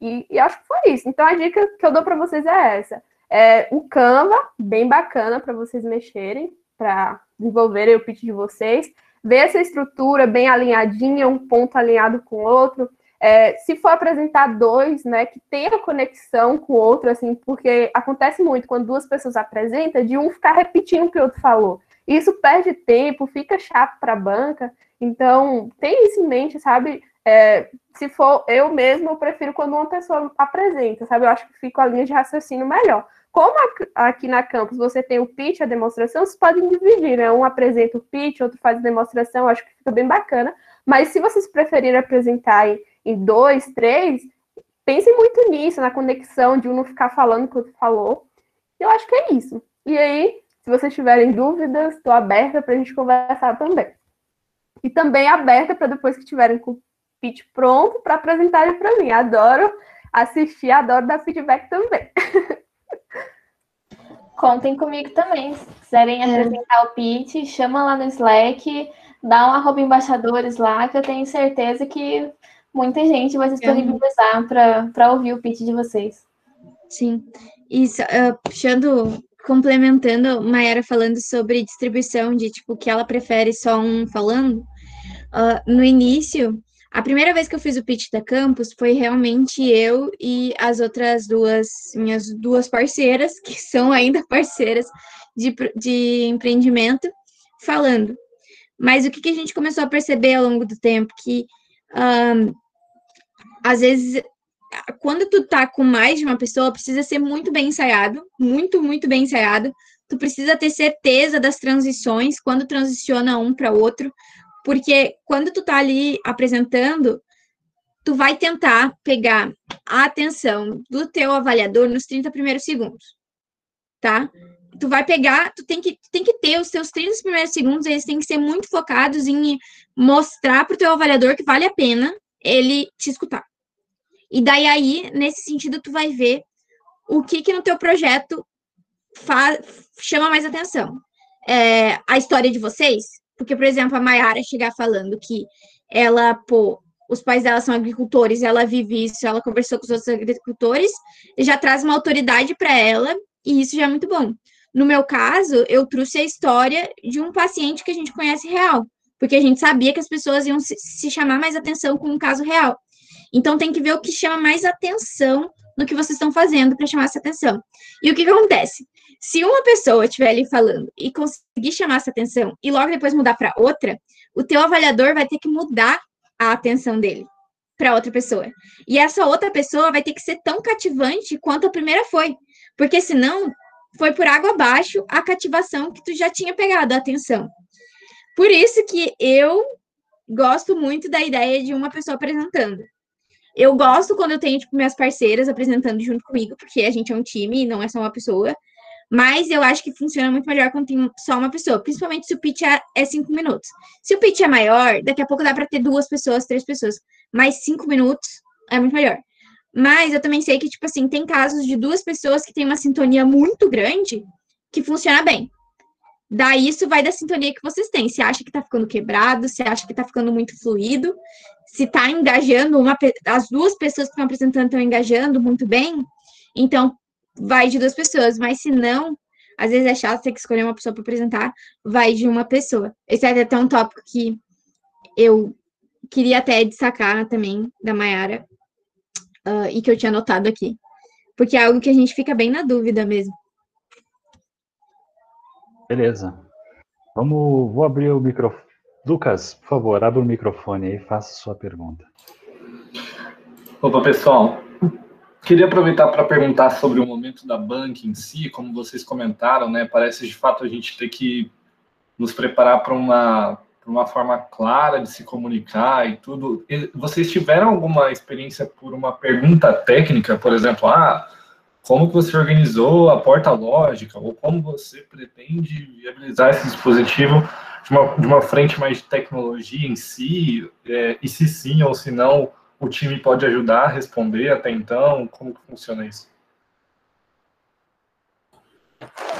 E, e acho que foi isso. Então a dica que eu dou para vocês é essa. É um Canva bem bacana para vocês mexerem, para desenvolverem o pitch de vocês, ver essa estrutura bem alinhadinha, um ponto alinhado com o outro. É, se for apresentar dois, né, que tenha conexão com o outro, assim, porque acontece muito quando duas pessoas apresentam, de um ficar repetindo o que o outro falou. Isso perde tempo, fica chato para a banca. Então, tem isso em mente, sabe? É, se for eu mesmo, eu prefiro quando uma pessoa apresenta, sabe? Eu acho que fica a linha de raciocínio melhor. Como aqui na campus você tem o pitch, a demonstração, vocês podem dividir, né? Um apresenta o pitch, outro faz a demonstração, acho que fica bem bacana. Mas se vocês preferirem apresentar em, dois, três, pensem muito nisso, na conexão de um não ficar falando o que o outro falou. Eu acho que é isso. E aí, se vocês tiverem dúvidas, estou aberta para a gente conversar também. E também aberta para depois que tiverem com pitch pronto, para apresentarem para mim. Adoro assistir, adoro dar feedback também. *laughs* Contem comigo também. Se quiserem é. apresentar o pitch, chama lá no Slack, dá um arroba embaixadores lá, que eu tenho certeza que muita gente vai se disponibilizar uhum. para ouvir o pitch de vocês. Sim. E uh, puxando, complementando, Mayara falando sobre distribuição, de tipo, que ela prefere só um falando. Uh, no início, a primeira vez que eu fiz o pitch da campus foi realmente eu e as outras duas, minhas duas parceiras, *laughs* que são ainda parceiras de, de empreendimento, falando. Mas o que, que a gente começou a perceber ao longo do tempo? Que um, às vezes, quando tu tá com mais de uma pessoa, precisa ser muito bem ensaiado, muito, muito bem ensaiado. Tu precisa ter certeza das transições, quando transiciona um para outro, porque quando tu tá ali apresentando, tu vai tentar pegar a atenção do teu avaliador nos 30 primeiros segundos, tá? Tu vai pegar, tu tem que, tem que ter os teus 30 primeiros segundos, eles têm que ser muito focados em mostrar para o teu avaliador que vale a pena ele te escutar. E daí aí, nesse sentido, tu vai ver o que que no teu projeto chama mais atenção. É, a história de vocês, porque, por exemplo, a Mayara chegar falando que ela, pô, os pais dela são agricultores, ela vive isso, ela conversou com os outros agricultores, já traz uma autoridade para ela, e isso já é muito bom. No meu caso, eu trouxe a história de um paciente que a gente conhece real, porque a gente sabia que as pessoas iam se, chamar mais atenção com um caso real. Então, tem que ver o que chama mais atenção no que vocês estão fazendo para chamar essa atenção. E o que, que acontece? Se uma pessoa estiver ali falando e conseguir chamar essa atenção e logo depois mudar para outra, o teu avaliador vai ter que mudar a atenção dele para outra pessoa. E essa outra pessoa vai ter que ser tão cativante quanto a primeira foi, porque senão foi por água abaixo a cativação que tu já tinha pegado a atenção. Por isso que eu gosto muito da ideia de uma pessoa apresentando. Eu gosto quando eu tenho, tipo, minhas parceiras apresentando junto comigo, porque a gente é um time e não é só uma pessoa. Mas eu acho que funciona muito melhor quando tem só uma pessoa, principalmente se o pitch é, é cinco minutos. Se o pitch é maior, daqui a pouco dá para ter duas pessoas, três pessoas. Mas cinco minutos é muito melhor. Mas eu também sei que, tipo assim, tem casos de duas pessoas que têm uma sintonia muito grande que funciona bem. Daí isso vai da sintonia que vocês têm. Se acha que tá ficando quebrado, se acha que tá ficando muito fluido, se tá engajando, uma, as duas pessoas que estão apresentando estão engajando muito bem, então vai de duas pessoas. Mas se não, às vezes é chato ter que escolher uma pessoa para apresentar, vai de uma pessoa. Esse é até um tópico que eu queria até destacar também da Mayara, uh, e que eu tinha anotado aqui. Porque é algo que a gente fica bem na dúvida mesmo. Beleza. Vamos, vou abrir o microfone. Lucas, por favor, abra o microfone e faça sua pergunta. Opa, pessoal. Queria aproveitar para perguntar sobre o momento da banca em si, como vocês comentaram, né? Parece de fato a gente ter que nos preparar para uma, uma forma clara de se comunicar e tudo. Vocês tiveram alguma experiência por uma pergunta técnica, por exemplo, ah, como que você organizou a porta lógica, ou como você pretende viabilizar esse dispositivo de uma, de uma frente mais de tecnologia em si, é, e se sim ou se não, o time pode ajudar a responder até então, como que funciona isso?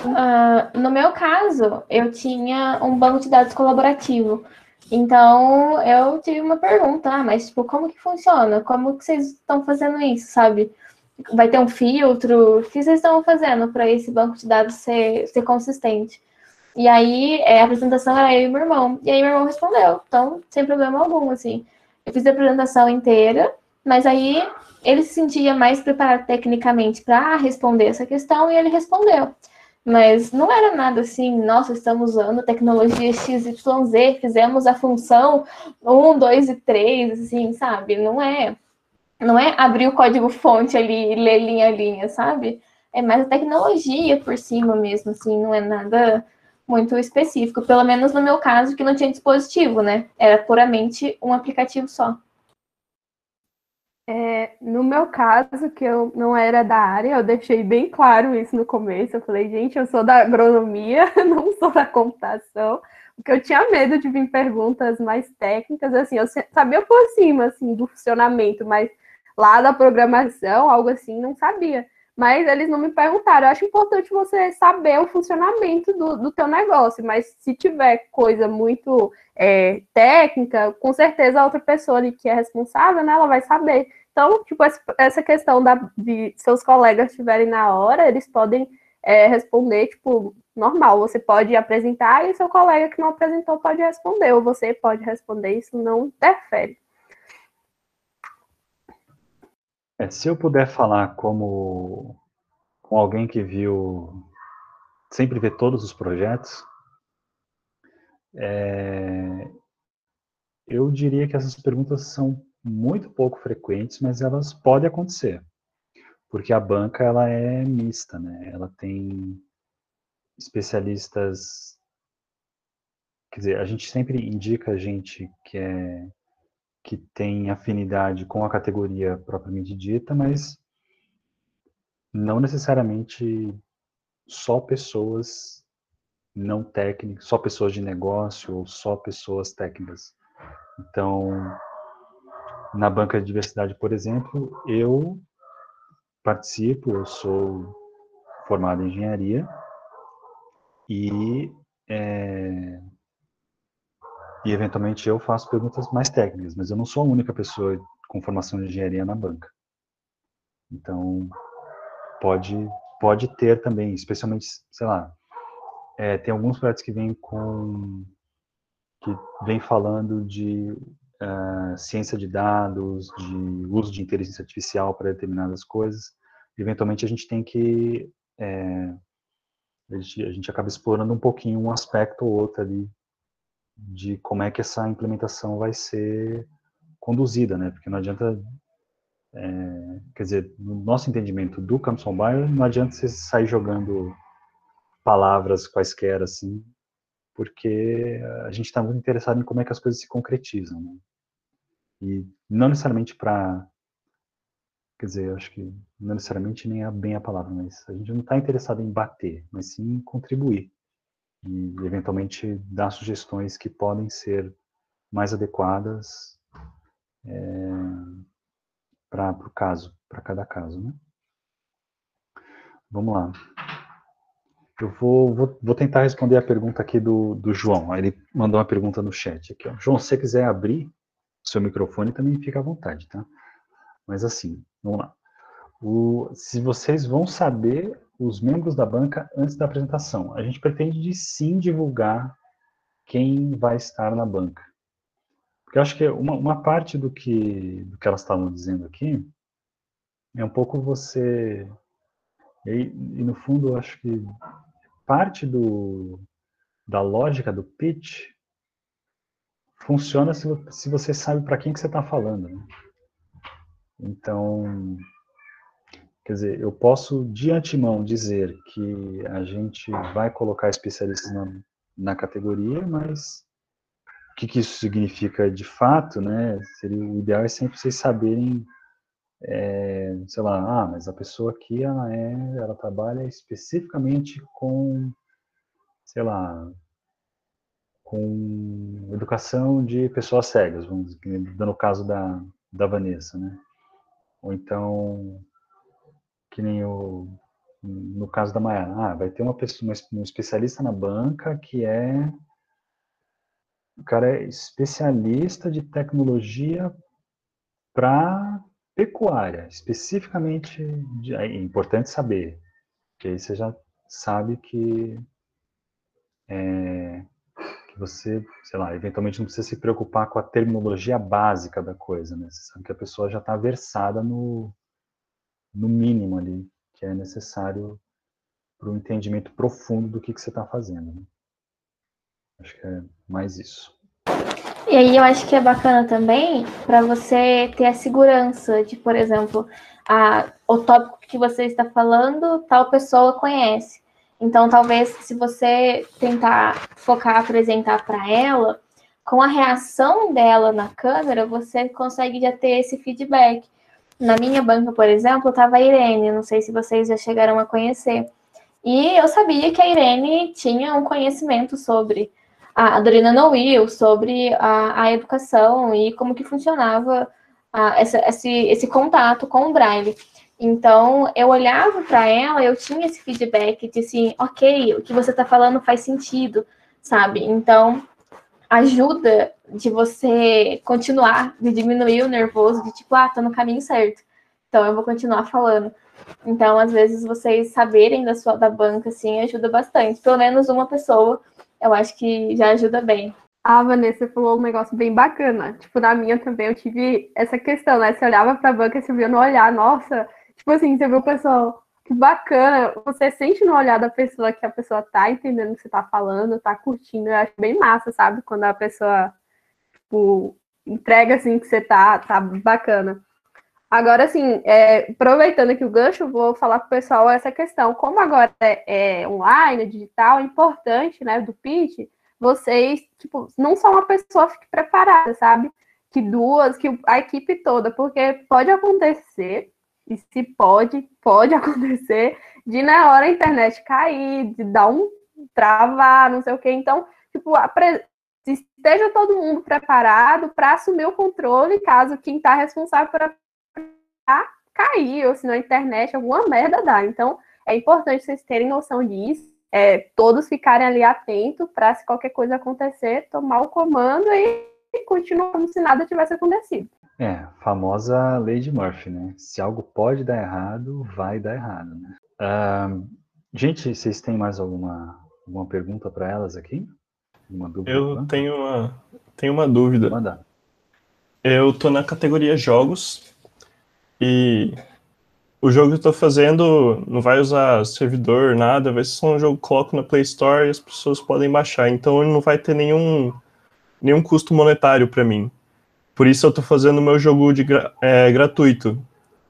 Uh, no meu caso, eu tinha um banco de dados colaborativo. Então, eu tive uma pergunta, ah, mas tipo, como que funciona? Como que vocês estão fazendo isso, sabe? vai ter um filtro? O que vocês estão fazendo para esse banco de dados ser, ser consistente? E aí, é, a apresentação era eu e meu irmão. E aí, meu irmão respondeu. Então, sem problema algum, assim. Eu fiz a apresentação inteira, mas aí ele se sentia mais preparado tecnicamente para responder essa questão e ele respondeu. Mas não era nada assim, nossa, estamos usando tecnologia XYZ, fizemos a função 1, 2 e 3, assim, sabe? Não é não é abrir o código fonte ali e ler linha a linha, sabe? É mais a tecnologia por cima mesmo, assim, não é nada muito específico. Pelo menos no meu caso, que não tinha dispositivo, né? Era puramente um aplicativo só. É, no meu caso, que eu não era da área, eu deixei bem claro isso no começo. Eu falei, gente, eu sou da agronomia, *laughs* não sou da computação, porque eu tinha medo de vir perguntas mais técnicas, assim, eu sabia por cima, assim, do funcionamento, mas lá da programação, algo assim, não sabia. Mas eles não me perguntaram. Eu acho importante você saber o funcionamento do, do teu negócio, mas se tiver coisa muito é, técnica, com certeza a outra pessoa ali que é responsável, né, ela vai saber. Então, tipo, essa questão da, de seus colegas estiverem na hora, eles podem é, responder, tipo, normal. Você pode apresentar e seu colega que não apresentou pode responder, ou você pode responder, isso não interfere. É, se eu puder falar como com alguém que viu, sempre vê todos os projetos, é, eu diria que essas perguntas são muito pouco frequentes, mas elas podem acontecer, porque a banca ela é mista, né? Ela tem especialistas, quer dizer, a gente sempre indica gente que é que tem afinidade com a categoria propriamente dita, mas não necessariamente só pessoas não técnicas, só pessoas de negócio ou só pessoas técnicas. Então, na banca de diversidade, por exemplo, eu participo, eu sou formado em engenharia e é, e eventualmente eu faço perguntas mais técnicas, mas eu não sou a única pessoa com formação de engenharia na banca. Então, pode, pode ter também, especialmente, sei lá, é, tem alguns projetos que vêm com, que vem falando de uh, ciência de dados, de uso de inteligência artificial para determinadas coisas. eventualmente a gente tem que é, a, gente, a gente acaba explorando um pouquinho um aspecto ou outro ali de como é que essa implementação vai ser conduzida, né? Porque não adianta, é, quer dizer, no nosso entendimento do Campus Mobile, não adianta você sair jogando palavras quaisquer assim, porque a gente está muito interessado em como é que as coisas se concretizam, né? E não necessariamente para quer dizer, acho que não necessariamente nem é bem a palavra, mas a gente não está interessado em bater, mas sim em contribuir e eventualmente dar sugestões que podem ser mais adequadas é, para o caso, para cada caso, né? Vamos lá. Eu vou, vou, vou, tentar responder a pergunta aqui do, do João. Ele mandou uma pergunta no chat aqui. Ó. João, se você quiser abrir seu microfone, também fica à vontade, tá? Mas assim, vamos lá. O, se vocês vão saber os membros da banca antes da apresentação. A gente pretende sim divulgar quem vai estar na banca. Porque eu acho que uma, uma parte do que, do que elas estavam dizendo aqui é um pouco você. E, e no fundo, eu acho que parte do, da lógica do pitch funciona se, se você sabe para quem que você está falando. Né? Então, quer dizer, eu posso de antemão dizer que a gente vai colocar especialistas na, na categoria, mas o que, que, isso significa de fato, né? Seria o ideal é sempre vocês saberem, é, sei lá, ah, mas a pessoa aqui ela é, ela trabalha especificamente com, sei lá, com educação de pessoas cegas, vamos dando o caso da, da Vanessa, né? Ou então, que nem o, no caso da Maiara, ah, vai ter uma pessoa, um especialista na banca que é o cara é especialista de tecnologia para pecuária, especificamente, de, é importante saber, que aí você já sabe que é, que você, sei lá, eventualmente não precisa se preocupar com a terminologia básica da coisa, né? Você sabe que a pessoa já está versada no, no mínimo ali que é necessário para o entendimento profundo do que, que você está fazendo. Né? Acho que é mais isso. E aí eu acho que é bacana também para você ter a segurança de, por exemplo, a, o tópico que você está falando, tal pessoa conhece. Então, talvez, se você tentar focar, apresentar para ela, com a reação dela na câmera, você consegue já ter esse feedback. Na minha banca, por exemplo, estava a Irene, não sei se vocês já chegaram a conhecer. E eu sabia que a Irene tinha um conhecimento sobre a Dorina Noel, sobre a, a educação e como que funcionava a, essa, esse, esse contato com o Braille. Então, eu olhava para ela, eu tinha esse feedback de assim, ok, o que você está falando faz sentido, sabe? Então, ajuda de você continuar, de diminuir o nervoso, de tipo, ah, tô no caminho certo. Então, eu vou continuar falando. Então, às vezes, vocês saberem da sua da banca, assim, ajuda bastante. Pelo menos uma pessoa, eu acho que já ajuda bem. A Vanessa falou um negócio bem bacana. Tipo, na minha também eu tive essa questão, né? Você olhava pra banca e você via no olhar, nossa, Tipo assim, você vê o pessoal, que bacana. Você sente no olhar da pessoa que a pessoa tá entendendo o que você tá falando, tá curtindo. Eu acho bem massa, sabe? Quando a pessoa, tipo, entrega assim que você tá, tá bacana. Agora, assim, é, aproveitando aqui o gancho, vou falar para o pessoal essa questão. Como agora é, é, online, digital, é importante, né, do pitch, vocês, tipo, não só uma pessoa fique preparada, sabe? Que duas, que a equipe toda, porque pode acontecer e se pode, pode *laughs* acontecer de na hora a internet cair, de dar um travar, não sei o quê. Então, tipo, esteja todo mundo preparado para assumir o controle caso quem está responsável por cair, ou se na internet alguma merda dá. Então, é importante vocês terem noção disso, é, todos ficarem ali atentos para se qualquer coisa acontecer, tomar o comando e continuar como se nada tivesse acontecido. É, famosa lei de Murphy, né? Se algo pode dar errado, vai dar errado, né? Uh, gente, vocês têm mais alguma, alguma pergunta para elas aqui? Uma dúvida? Eu tenho uma, tenho uma dúvida. Eu tô na categoria jogos e o jogo que eu tô fazendo não vai usar servidor, nada, vai ser só um jogo que coloco na Play Store e as pessoas podem baixar. Então ele não vai ter nenhum, nenhum custo monetário para mim. Por isso eu tô fazendo o meu jogo de é, gratuito.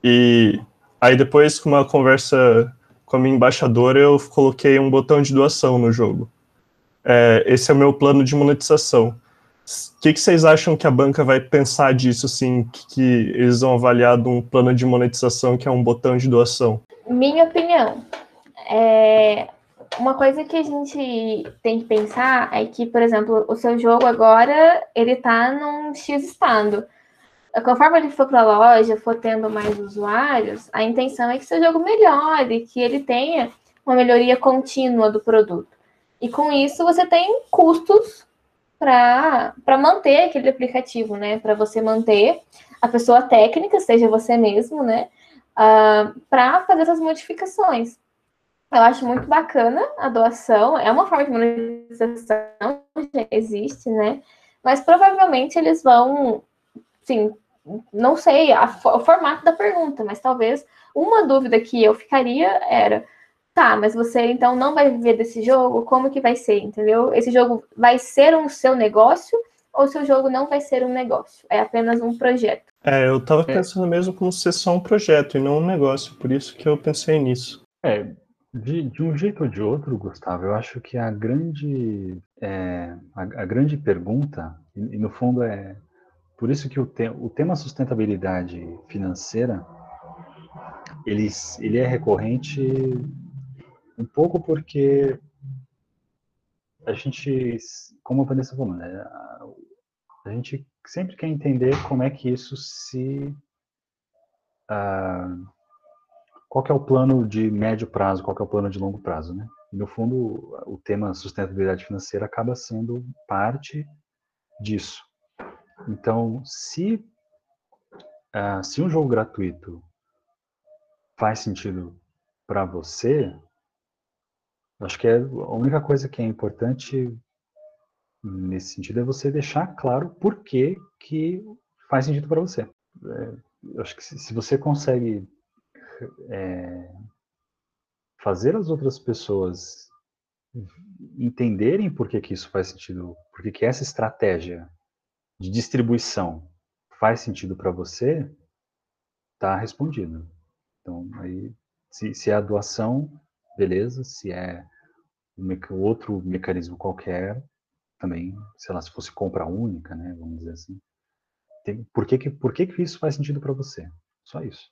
E aí depois, com uma conversa com a minha embaixadora, eu coloquei um botão de doação no jogo. É, esse é o meu plano de monetização. O que, que, vocês acham que a banca vai pensar disso, assim, que, que eles vão avaliar de um plano de monetização que é um botão de doação? Minha opinião, é, uma coisa que a gente tem que pensar é que, por exemplo, o seu jogo agora, ele está num X estado. Conforme ele for para a loja, for tendo mais usuários, a intenção é que seu jogo melhore, que ele tenha uma melhoria contínua do produto. E com isso você tem custos para manter aquele aplicativo, né? Para você manter a pessoa técnica, seja você mesmo, né? Uh, ah, para fazer essas modificações. Eu acho muito bacana a doação, é uma forma de monetização, já existe, né? Mas provavelmente eles vão, sim, não sei a, o formato da pergunta, mas talvez uma dúvida que eu ficaria era Tá, mas você então não vai viver desse jogo? Como que vai ser, entendeu? Esse jogo vai ser um seu negócio ou seu jogo não vai ser um negócio? É apenas um projeto. É, eu tava é. pensando mesmo como ser só um projeto e não um negócio, por isso que eu pensei nisso. É, de, de um jeito ou de outro, Gustavo, eu acho que a grande, é, a, a, grande pergunta, e, e, no fundo é por isso que o, te, o tema sustentabilidade financeira, ele, ele é recorrente um pouco porque a gente, como a Vanessa falou, né, a gente sempre quer entender como é que isso se. Uh, qual é o plano de médio prazo, qual é o plano de longo prazo, né? No fundo, o tema sustentabilidade financeira acaba sendo parte disso. Então, se, uh, se um jogo gratuito faz sentido para você, Acho que é a única coisa que é importante nesse sentido é você deixar claro por que, que faz sentido para você. É, acho que se, se você consegue é, fazer as outras pessoas entenderem por que, que isso faz sentido, por que, que essa estratégia de distribuição faz sentido para você, está respondido. Então, aí, se, se é a doação, beleza, se é um outro mecanismo qualquer, também, sei lá, se fosse compra única, né, vamos dizer assim. Tem, por que, que, por que, que isso faz sentido para você? Só isso.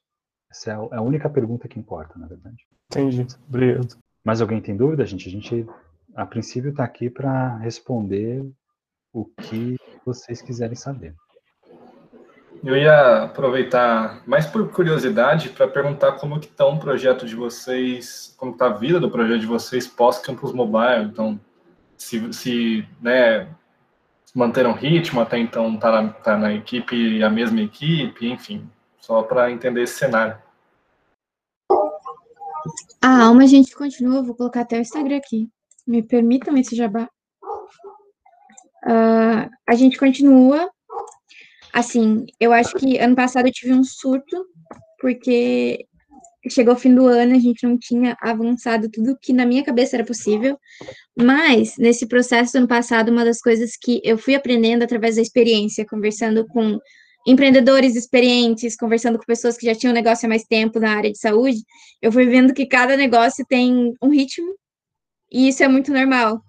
Essa é a, é a única pergunta que importa, na verdade. Entendi. Obrigado. Mais alguém tem dúvida, gente? A gente, a princípio, está aqui para responder o que vocês quiserem saber. Eu ia aproveitar mais por curiosidade para perguntar como que está o projeto de vocês, como está a vida do projeto de vocês pós Campus Mobile. Então, se, se né, manteram ritmo até então, está na, tá na equipe, a mesma equipe, enfim, só para entender esse cenário. A alma a gente continua, vou colocar até o Instagram aqui. Me permitam esse jabá. Uh, a gente continua Assim, eu acho que ano passado eu tive um surto, porque chegou o fim do ano, a gente não tinha avançado tudo que na minha cabeça era possível. Mas, nesse processo do ano passado, uma das coisas que eu fui aprendendo através da experiência, conversando com empreendedores experientes, conversando com pessoas que já tinham negócio há mais tempo na área de saúde, eu fui vendo que cada negócio tem um ritmo, e isso é muito normal.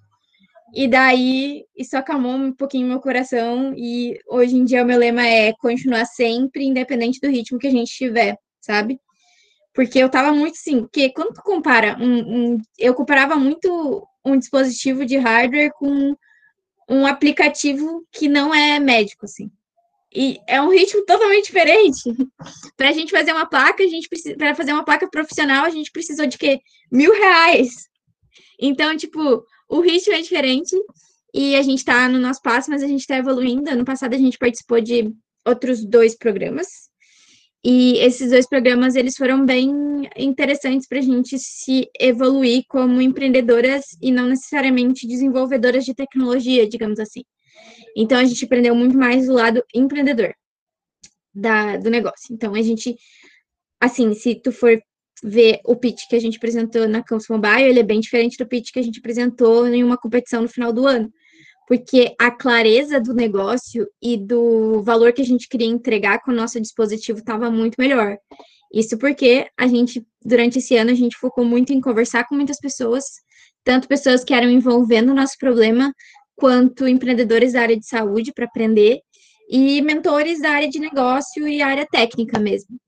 E daí isso acalmou um pouquinho meu coração. E hoje em dia o meu lema é continuar sempre, independente do ritmo que a gente tiver, sabe? Porque eu tava muito assim, porque quando tu compara um, um eu comparava muito um dispositivo de hardware com um aplicativo que não é médico, assim. E é um ritmo totalmente diferente. *laughs* para a gente fazer uma placa, a gente precisa, para fazer uma placa profissional, a gente precisou de quê? Mil reais. Então, tipo, o ritmo é diferente e a gente está no nosso passo, mas a gente está evoluindo. Ano passado a gente participou de outros dois programas. E esses dois programas, eles foram bem interessantes para a gente se evoluir como empreendedoras e não necessariamente desenvolvedoras de tecnologia, digamos assim. Então, a gente aprendeu muito mais do lado empreendedor da, do negócio. Então, a gente assim, se tu for ver o pitch que a gente apresentou na Campus Mobile, ele é bem diferente do pitch que a gente apresentou em uma competição no final do ano. Porque a clareza do negócio e do valor que a gente queria entregar com o nosso dispositivo estava muito melhor. Isso porque a gente, durante esse ano, a gente focou muito em conversar com muitas pessoas, tanto pessoas que eram envolvendo o nosso problema, quanto empreendedores da área de saúde para aprender, e mentores da área de negócio e área técnica mesmo.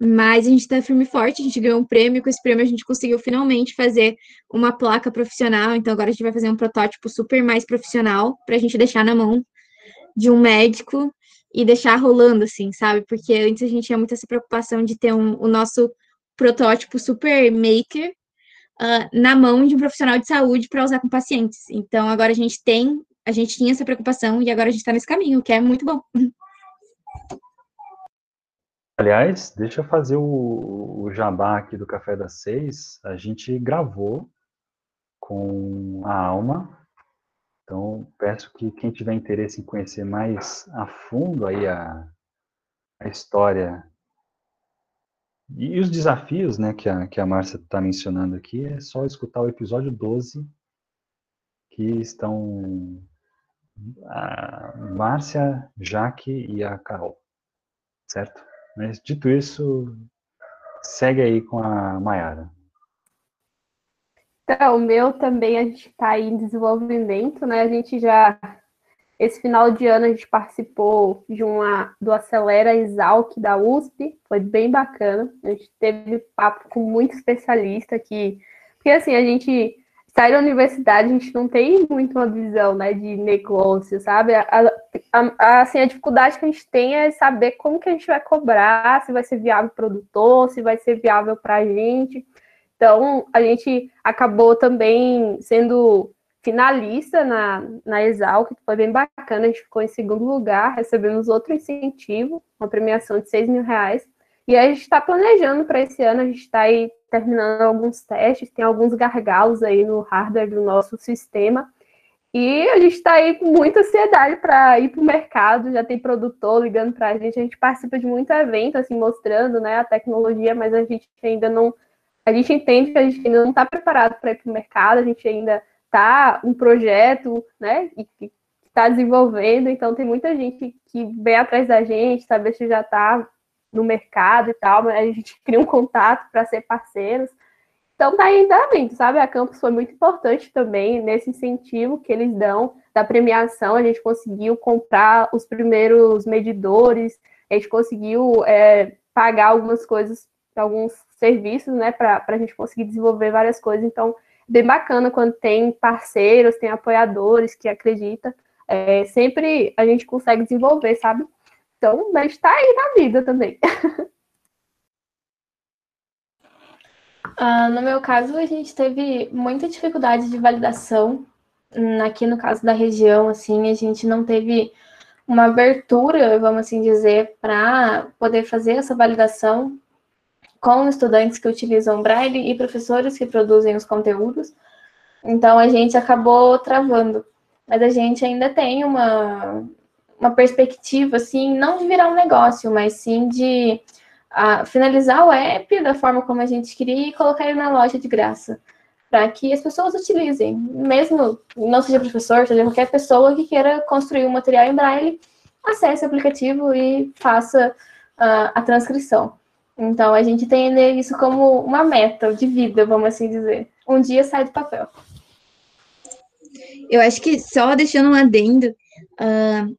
Mas a gente está firme e forte, a gente ganhou um prêmio, com esse prêmio a gente conseguiu finalmente fazer uma placa profissional, então agora a gente vai fazer um protótipo super mais profissional para a gente deixar na mão de um médico e deixar rolando, assim, sabe? Porque antes a gente tinha muita essa preocupação de ter um, o nosso protótipo super maker uh, na mão de um profissional de saúde para usar com pacientes. Então agora a gente tem, a gente tinha essa preocupação e agora a gente está nesse caminho, que é muito bom. Aliás, deixa eu fazer o, o jabá aqui do Café das Seis. A gente gravou com a Alma. Então, peço que quem tiver interesse em conhecer mais a fundo aí a, a história e os desafios né, que a, que a Márcia está mencionando aqui, é só escutar o episódio 12, que estão a Márcia, Jaque e a Carol, certo? Mas dito isso, segue aí com a Mayara. Então, o meu também a gente está em desenvolvimento, né? A gente já esse final de ano a gente participou de uma do Acelera Exalc da USP, foi bem bacana. A gente teve papo com muito especialista aqui, porque assim, a gente sai da universidade, a gente não tem muito uma visão né, de negócio, sabe? A, a, a, assim, a dificuldade que a gente tem é saber como que a gente vai cobrar, se vai ser viável para o produtor, se vai ser viável para a gente. Então, a gente acabou também sendo finalista na, na Exalc, que foi bem bacana, a gente ficou em segundo lugar, recebemos outro incentivo, uma premiação de 6 mil reais. E a gente está planejando para esse ano, a gente está aí terminando alguns testes, tem alguns gargalos aí no hardware do nosso sistema. E a gente está aí com muita ansiedade para ir para o mercado, já tem produtor ligando para a gente, a gente participa de muito evento, assim, mostrando né, a tecnologia, mas a gente ainda não. A gente entende que a gente ainda não está preparado para ir para o mercado, a gente ainda está um projeto, né, e que está desenvolvendo, então tem muita gente que vem atrás da gente, saber se já está no mercado e tal, mas a gente *laughs* cria um contato para ser parceiros. Então tá em andamento, sabe? A Campus foi muito importante também nesse incentivo que eles dão da premiação. A gente conseguiu comprar os primeiros medidores, a gente conseguiu é, pagar algumas coisas, alguns serviços, né, para a gente conseguir desenvolver várias coisas. Então, bem bacana quando tem parceiros, tem apoiadores que acreditam. É, sempre a gente consegue desenvolver, sabe? Então, mas está aí na vida também. Uh, *laughs* no meu caso, a gente teve muita dificuldade de validação. Aqui no caso da região, assim, a gente não teve uma abertura, vamos assim dizer, para poder fazer essa validação com estudantes que utilizam Braille e professores que produzem os conteúdos. Então a gente acabou travando. Mas a gente ainda tem uma, uma perspectiva, assim, não de virar um negócio, mas sim de uh, finalizar o app da forma como a gente queria e colocar ele na loja de graça, para que as pessoas utilizem, mesmo não seja professor, seja qualquer pessoa que queira construir um material em braille, acesse o aplicativo e faça uh, a transcrição. Então, a gente tem isso como uma meta de vida, vamos assim dizer. Um dia sai do papel. Eu acho que só deixando um adendo, uh,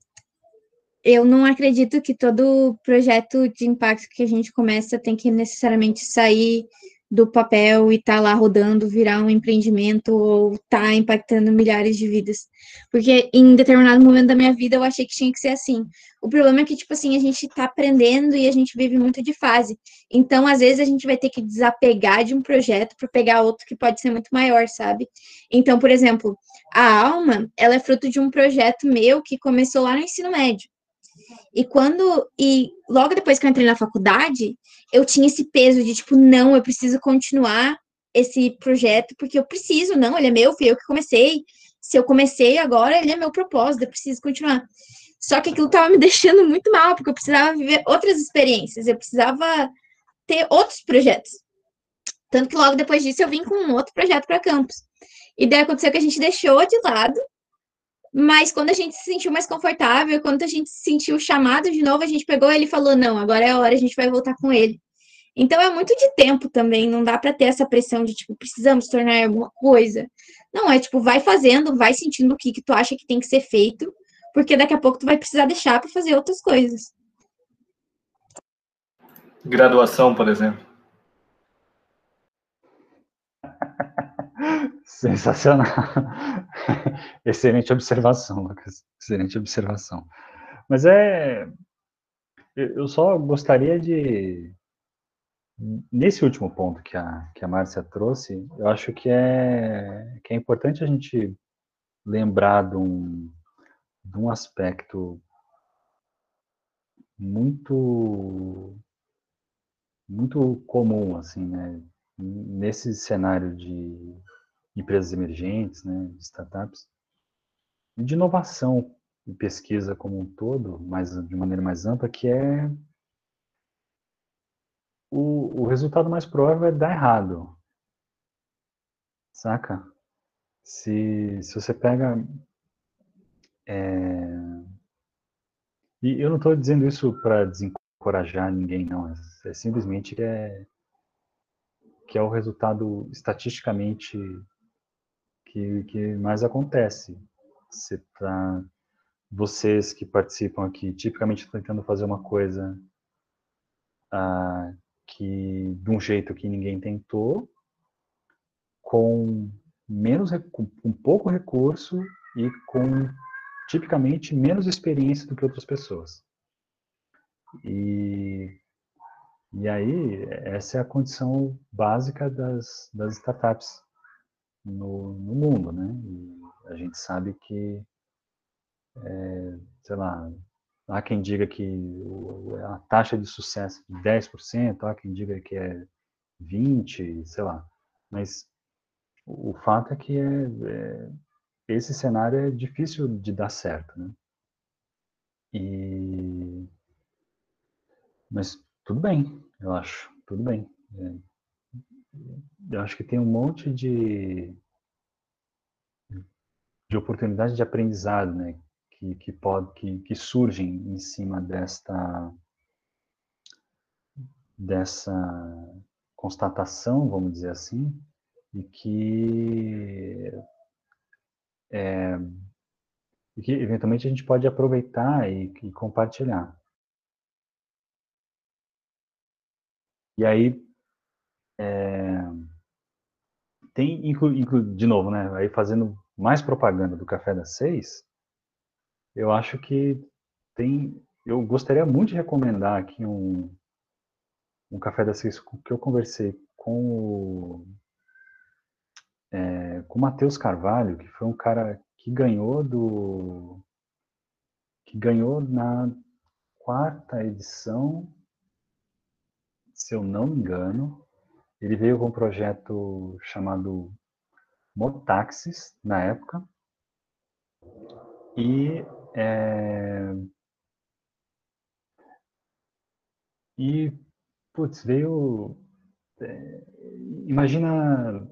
eu não acredito que todo projeto de impacto que a gente começa tem que necessariamente sair do papel e tá lá rodando, virar um empreendimento ou tá impactando milhares de vidas. Porque em determinado momento da minha vida eu achei que tinha que ser assim. O problema é que, tipo assim, a gente tá aprendendo e a gente vive muito de fase. Então, às vezes, a gente vai ter que desapegar de um projeto para pegar outro que pode ser muito maior, sabe? Então, por exemplo, a Alma, ela é fruto de um projeto meu que começou lá no ensino médio. E quando. E logo depois que eu entrei na faculdade, eu tinha esse peso de tipo, não, eu preciso continuar esse projeto, porque eu preciso, não, ele é meu, fui eu que comecei. Se eu comecei agora, ele é meu propósito, eu preciso continuar. Só que aquilo tava me *laughs* deixando muito mal, porque eu precisava viver outras experiências, eu precisava ter outros projetos. Tanto que logo depois disso eu vim com um outro projeto para campus. E daí aconteceu que a gente deixou de lado, mas quando a gente se sentiu mais confortável, quando a gente se sentiu chamado de novo, a gente pegou ele e falou: não, agora é a hora, a gente vai voltar com ele. Então é muito de tempo também, não dá para ter essa pressão de tipo, precisamos tornar alguma coisa. Não, é tipo, vai fazendo, vai sentindo o que, que tu acha que tem que ser feito, porque daqui a pouco tu vai precisar deixar para fazer outras coisas. Graduação, por exemplo. *laughs* Sensacional. *laughs* Excelente observação, Lucas. Excelente observação. Mas é. Eu só gostaria de. Nesse último ponto que a, que a Márcia trouxe, eu acho que é, que é importante a gente lembrar de um, de um aspecto muito muito comum assim né nesse cenário de empresas emergentes né startups e de inovação e pesquisa como um todo mas de maneira mais ampla que é o, o resultado mais provável é dar errado saca se, se você pega é... E eu não estou dizendo isso para desencorajar ninguém, não. É simplesmente que é, que é o resultado estatisticamente que, que mais acontece. Você tá, vocês que participam aqui, tipicamente tentando fazer uma coisa ah, que de um jeito que ninguém tentou, com menos com pouco recurso e com tipicamente menos experiência do que outras pessoas. E, e aí, essa é a condição básica das, das startups no, no mundo, né? E a gente sabe que, é, sei lá, há quem diga que a taxa de sucesso é de 10%, há quem diga que é 20%, sei lá. Mas o fato é que é, é esse cenário é difícil de dar certo, né? E mas tudo bem, eu acho, tudo bem. É, eu acho que tem um monte de de oportunidades de aprendizado, né? Que, que pode que, que surgem em cima desta dessa constatação, vamos dizer assim, e que é, e que eventualmente a gente pode aproveitar e, e compartilhar. E aí, é, tem, inclu, inclu, de novo, né, aí fazendo mais propaganda do Café das Seis, eu acho que tem, eu gostaria muito de recomendar aqui um, um Café das Seis que eu conversei com o é, com o Matheus Carvalho, que foi um cara que ganhou do. que ganhou na quarta edição, se eu não me engano. Ele veio com um projeto chamado Motaxis, na época. E. É, e, putz, veio. É, imagina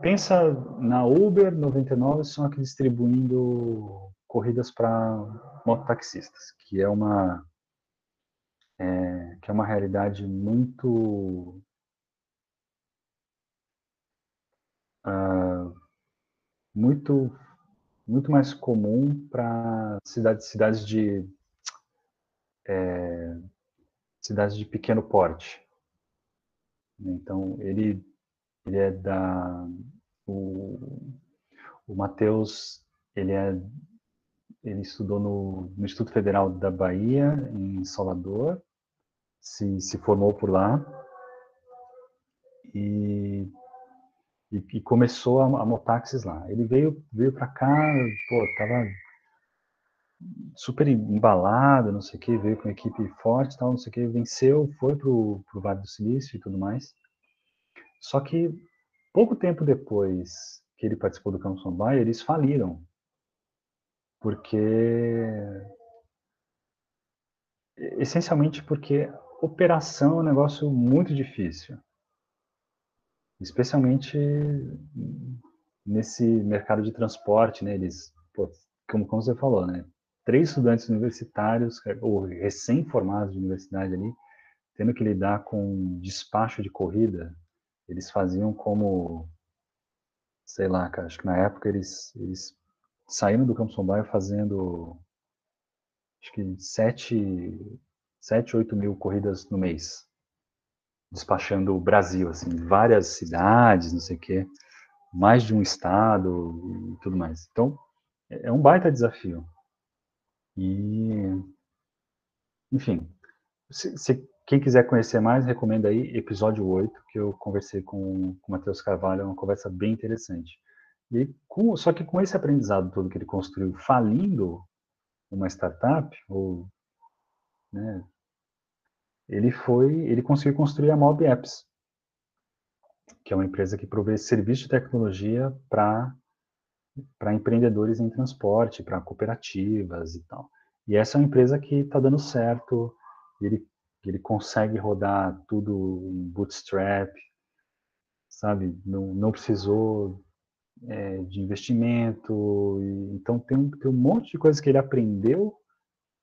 pensa na Uber 99 só que distribuindo corridas para mototaxistas, que é uma é, que é uma realidade muito uh, muito muito mais comum para cidades cidades de é, cidades de pequeno porte. Então ele ele é da o, o Matheus, ele é ele estudou no, no, Instituto Federal da Bahia, em Salvador, se, se formou por lá e, e, e começou a, a lá. Ele veio, veio para cá, pô, tava super embalado, não sei o que, veio com uma equipe forte, tal, não sei o que, venceu, foi pro, pro Vale do Silício e tudo mais. Só que pouco tempo depois que ele participou do Campus Mobile, eles faliram. Porque essencialmente porque operação é um negócio muito difícil. Especialmente nesse mercado de transporte, né? Eles, pô, como, como você falou, né? Três estudantes universitários, ou recém-formados de universidade ali, tendo que lidar com despacho de corrida, eles faziam como, sei lá, cara, acho que na época eles, eles saíram do Campos Bairro fazendo, acho que sete, sete, oito mil corridas no mês, despachando o Brasil, assim, várias cidades, não sei o quê mais de um estado e tudo mais. Então, é, é um baita desafio. E, enfim, se, se, quem quiser conhecer mais, recomendo aí episódio 8, que eu conversei com, com o Matheus Carvalho, é uma conversa bem interessante. E com, só que com esse aprendizado todo que ele construiu falindo uma startup, ou, né, ele foi, ele conseguiu construir a Mob Apps, que é uma empresa que provê serviço de tecnologia para para empreendedores em transporte, para cooperativas e tal. E essa é uma empresa que está dando certo, ele, ele consegue rodar tudo em bootstrap, sabe? Não, não precisou é, de investimento, e, então tem tem um monte de coisas que ele aprendeu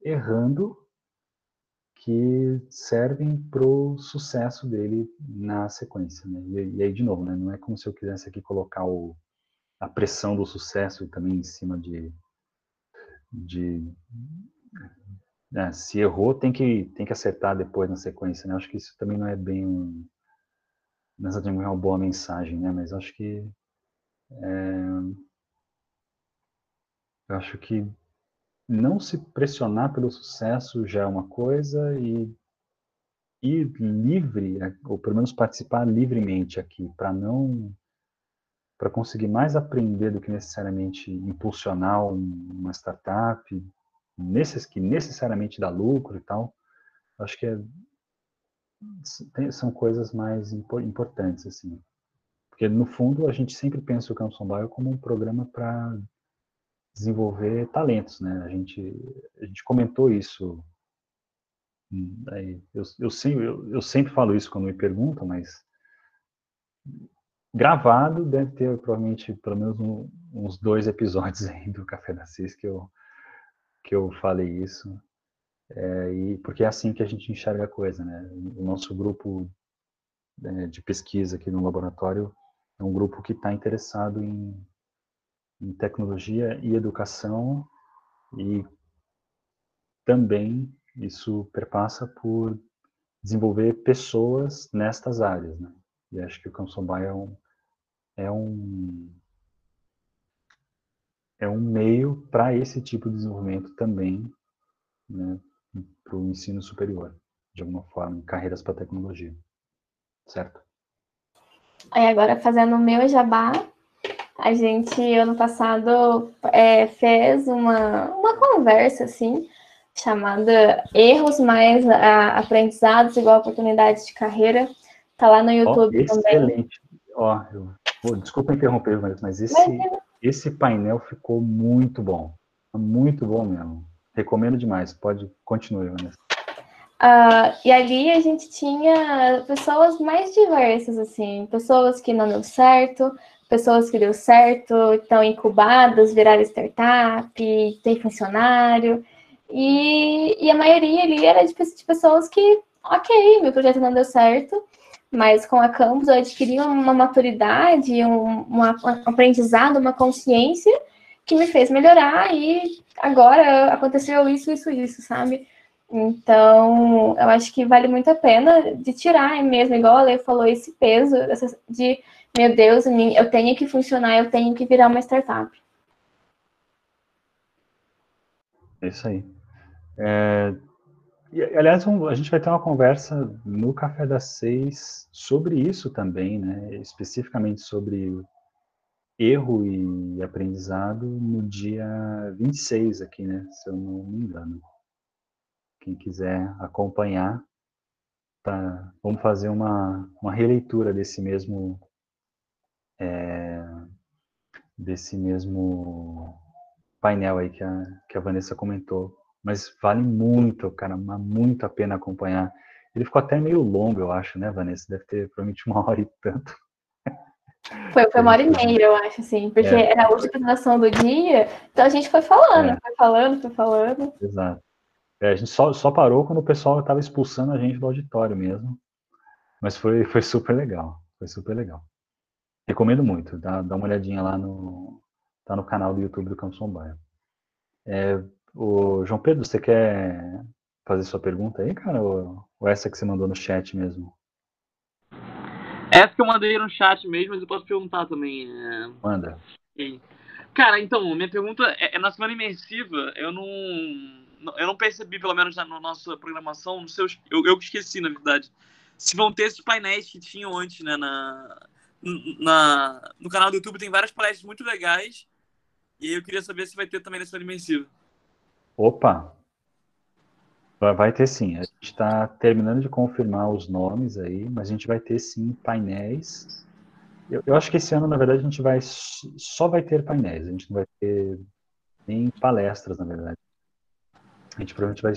errando que servem para o sucesso dele na sequência. Né? E, e, aí, de novo, né? não é como se eu quisesse aqui colocar o, a pressão do sucesso também em cima de. de né? se errou, tem que, tem que acertar depois na sequência. Né? Acho que isso também não é bem. Não é uma boa mensagem, né? mas acho que. É, eu acho que não se pressionar pelo sucesso já é uma coisa e ir livre, ou pelo menos participar livremente aqui, para não para conseguir mais aprender do que necessariamente impulsionar uma startup, nesses que necessariamente dá lucro e tal, acho que é, tem, são coisas mais importantes assim, porque no fundo a gente sempre pensa o Campus Bio como um programa para desenvolver talentos, né? A gente, a gente comentou isso. Eu, eu, sempre, eu, eu sempre falo isso quando me perguntam, mas gravado deve ter provavelmente pelo menos um, uns dois episódios aí do Café da Cis que eu, que eu falei isso. É, e porque é assim que a gente enxerga a coisa, né? O nosso grupo é, de pesquisa aqui no laboratório é um grupo que está interessado em em tecnologia e educação e também isso perpassa por desenvolver pessoas nestas áreas, né? E acho que o Kansobai é um é um é um meio para esse tipo de desenvolvimento também, né, para o ensino superior, de alguma forma, em carreiras para tecnologia, certo? Aí agora fazendo o meu jabá, a gente, ano passado, é, fez uma, uma conversa, assim, chamada Erros mais a, Aprendizados igual Oportunidades de Carreira. Tá lá no YouTube oh, também. Excelente. Ó, oh, desculpa interromper, mas, mas esse, mas, esse painel ficou muito bom. Muito bom mesmo. Recomendo demais. Pode continuar, Vanessa. Uh, e ali a gente tinha pessoas mais diversas, assim, pessoas que não deu certo, pessoas que deu certo, estão incubadas, viraram startup, tem funcionário. E, e a maioria ali era de, de, pessoas que, ok, meu projeto não deu certo, mas com a Campus eu adquiri uma maturidade, um, uma, um aprendizado, uma consciência que me fez melhorar e agora aconteceu isso, isso, isso, sabe? Então, eu acho que vale muito a pena de tirar mesmo, igual a Lê falou, esse peso de meu Deus, eu tenho que funcionar, eu tenho que virar uma startup. É isso aí. É, e, aliás, um, a gente vai ter uma conversa no Café das Seis sobre isso também, né? Especificamente sobre erro e aprendizado no dia 26 aqui, né? Se eu não me engano. Quem quiser acompanhar, tá, vamos fazer uma, uma releitura desse mesmo é, desse mesmo painel aí que a, que a Vanessa comentou. Mas vale muito, cara, muito a pena acompanhar. ele ficou até meio longo, eu acho, né, Vanessa? Deve ter provavelmente uma *laughs* hora e tanto. Foi, foi uma hora e meia, eu acho, assim, porque é. era a última apresentação do dia, então a gente foi falando, é. foi falando, foi falando. Exato. É, a gente só, só parou quando o pessoal estava expulsando a gente do auditório mesmo. Mas foi, foi super legal. Foi super legal. Recomendo muito. Dá, dá uma olhadinha lá no. Tá no canal do YouTube do Campus Bairro. É, o João Pedro, você quer fazer sua pergunta aí, cara? Ou, ou essa que você mandou no chat mesmo? Essa que eu mandei no chat mesmo, mas eu posso perguntar também. É... Manda. Cara, então, minha pergunta é, é, na semana imersiva, eu não. Eu não percebi, pelo menos na, nossa programação, nos seus. Eu, eu esqueci, na verdade. Se vão ter esses painéis que tinham antes, né? Na, na, no canal do YouTube tem várias palestras muito legais. E eu queria saber se vai ter também na semana imersiva. Opa! Vai ter sim. A gente está terminando de confirmar os nomes aí, mas a gente vai ter sim painéis. Eu, eu, acho que esse ano, na verdade, a gente vai só vai ter painéis. A gente não vai ter nem palestras, na verdade. A gente provavelmente vai.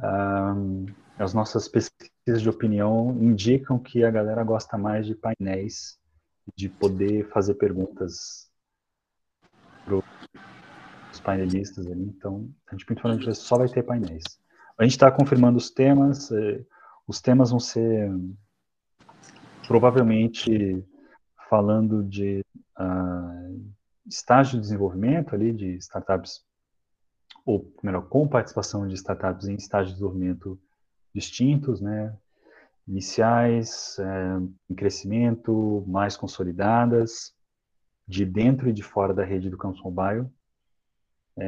Um, as nossas pesquisas de opinião indicam que a galera gosta mais de painéis, de poder fazer perguntas para os painelistas ali. Então, a gente principalmente só vai ter painéis. A gente está confirmando os temas. Eh, os temas vão ser provavelmente falando de uh, estágio de desenvolvimento ali de startups, ou melhor, com participação de startups em estágio de desenvolvimento distintos, né? Iniciais, é, em crescimento, mais consolidadas, de dentro e de fora da rede do Campus Mobile. É,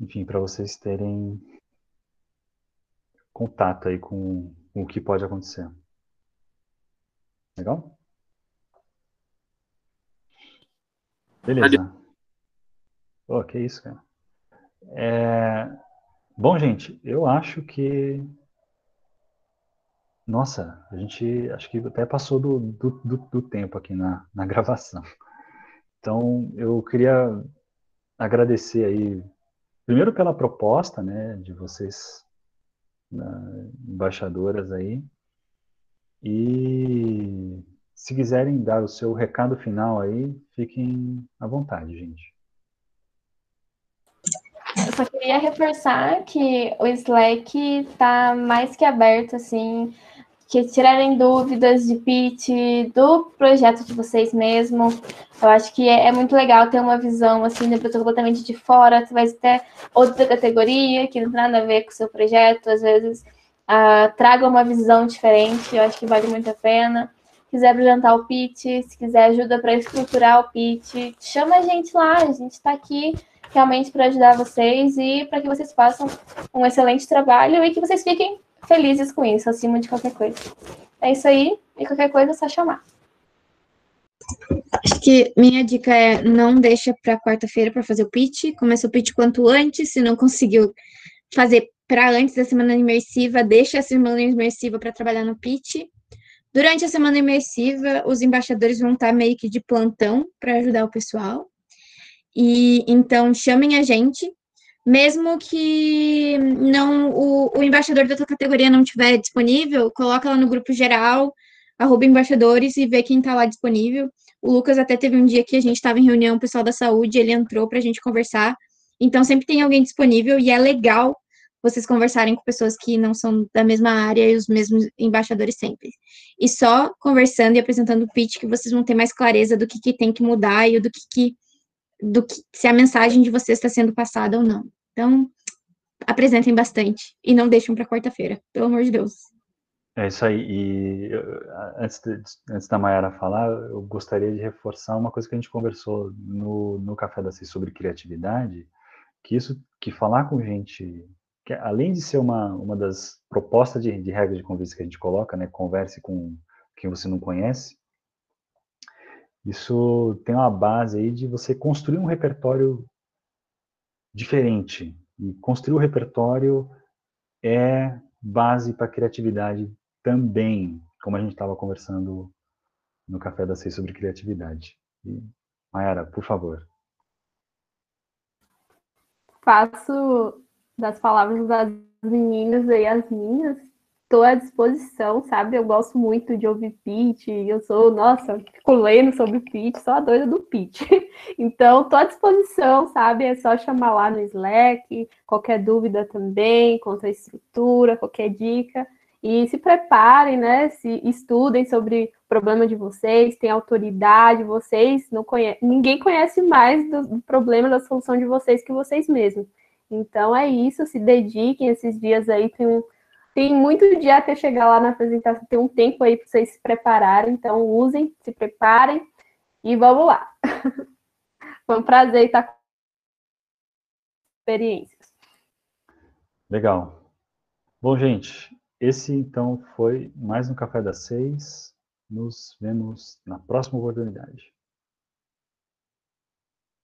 enfim, para vocês terem contato aí com, com, o que pode acontecer. Legal? Beleza. Pô, que isso, cara. É... Bom, gente, eu acho que. Nossa, a gente acho que até passou do, do, do, do tempo aqui na, na *laughs* gravação. Então, eu queria agradecer aí Primeiro pela proposta, né, de vocês, né, embaixadoras aí, e se quiserem dar o seu recado final aí, fiquem à vontade, gente. Eu só queria reforçar que o Slack está mais que aberto, assim, que tirarem dúvidas de pitch, do projeto de vocês mesmo. Eu acho que é, é muito legal ter uma visão assim, de pessoa completamente de fora, você vai ter outra categoria que não tem nada a ver com o seu projeto, às vezes uh, traga uma visão diferente, eu acho que vale muito a pena. Se quiser apresentar o pitch, se quiser ajuda para estruturar o pitch, chama a gente lá, a gente está aqui realmente para ajudar vocês e para que vocês façam um excelente trabalho e que vocês fiquem felizes com isso, acima de qualquer coisa. É isso aí, e qualquer coisa é só chamar. Acho que minha dica é não deixa para quarta-feira para fazer o pitch, começa o pitch quanto antes, se não conseguiu fazer para antes da semana imersiva, deixa a semana imersiva para trabalhar no pitch. Durante a semana imersiva, os embaixadores vão estar meio que de plantão para ajudar o pessoal. E então chamem a gente mesmo que não o, o embaixador da tua categoria não estiver disponível, coloca lá no grupo geral, arroba embaixadores e vê quem está lá disponível. O Lucas até teve um dia que a gente estava em reunião, o pessoal da saúde, ele entrou para a gente conversar. Então, sempre tem alguém disponível e é legal vocês conversarem com pessoas que não são da mesma área e os mesmos embaixadores sempre. E só conversando e apresentando o pitch que vocês vão ter mais clareza do que, que tem que mudar e do que, que do que se a mensagem de vocês está sendo passada ou não. Então, apresentem bastante e não deixem para quarta-feira, pelo amor de Deus. É isso aí. E antes, de, antes da Mayara falar, eu gostaria de reforçar uma coisa que a gente conversou no, no Café da Seis sobre criatividade, que isso, que falar com gente, que além de ser uma, uma das propostas de, de regras de convívio que a gente coloca, né, converse com quem você não conhece, isso tem uma base aí de você construir um repertório diferente. E construir o repertório é base para criatividade também, como a gente estava conversando no Café da Seis sobre criatividade. E, Mayara, por favor. Faço das palavras da meninas e as minhas, estou à disposição, sabe? Eu gosto muito de ouvir pitch, eu sou, nossa, fico lendo sobre pitch, sou a doida do pitch. *laughs* Então, estou à disposição, sabe? É só chamar lá no Slack, qualquer dúvida também, quanto à estrutura, qualquer dica. E se preparem, né? Se estudem sobre o problema de vocês, tem autoridade, vocês não conhecem, ninguém conhece mais do, do problema da solução de vocês que vocês mesmos. Então é isso, se dediquem esses dias aí, tem um, tem muito dia até chegar lá na apresentação, tem um tempo aí para vocês se prepararem, então usem, se preparem e vamos lá. *laughs* Foi um prazer estar com experiências. Legal. Bom, gente, esse então foi mais um Café das Seis. Nos vemos na próxima oportunidade.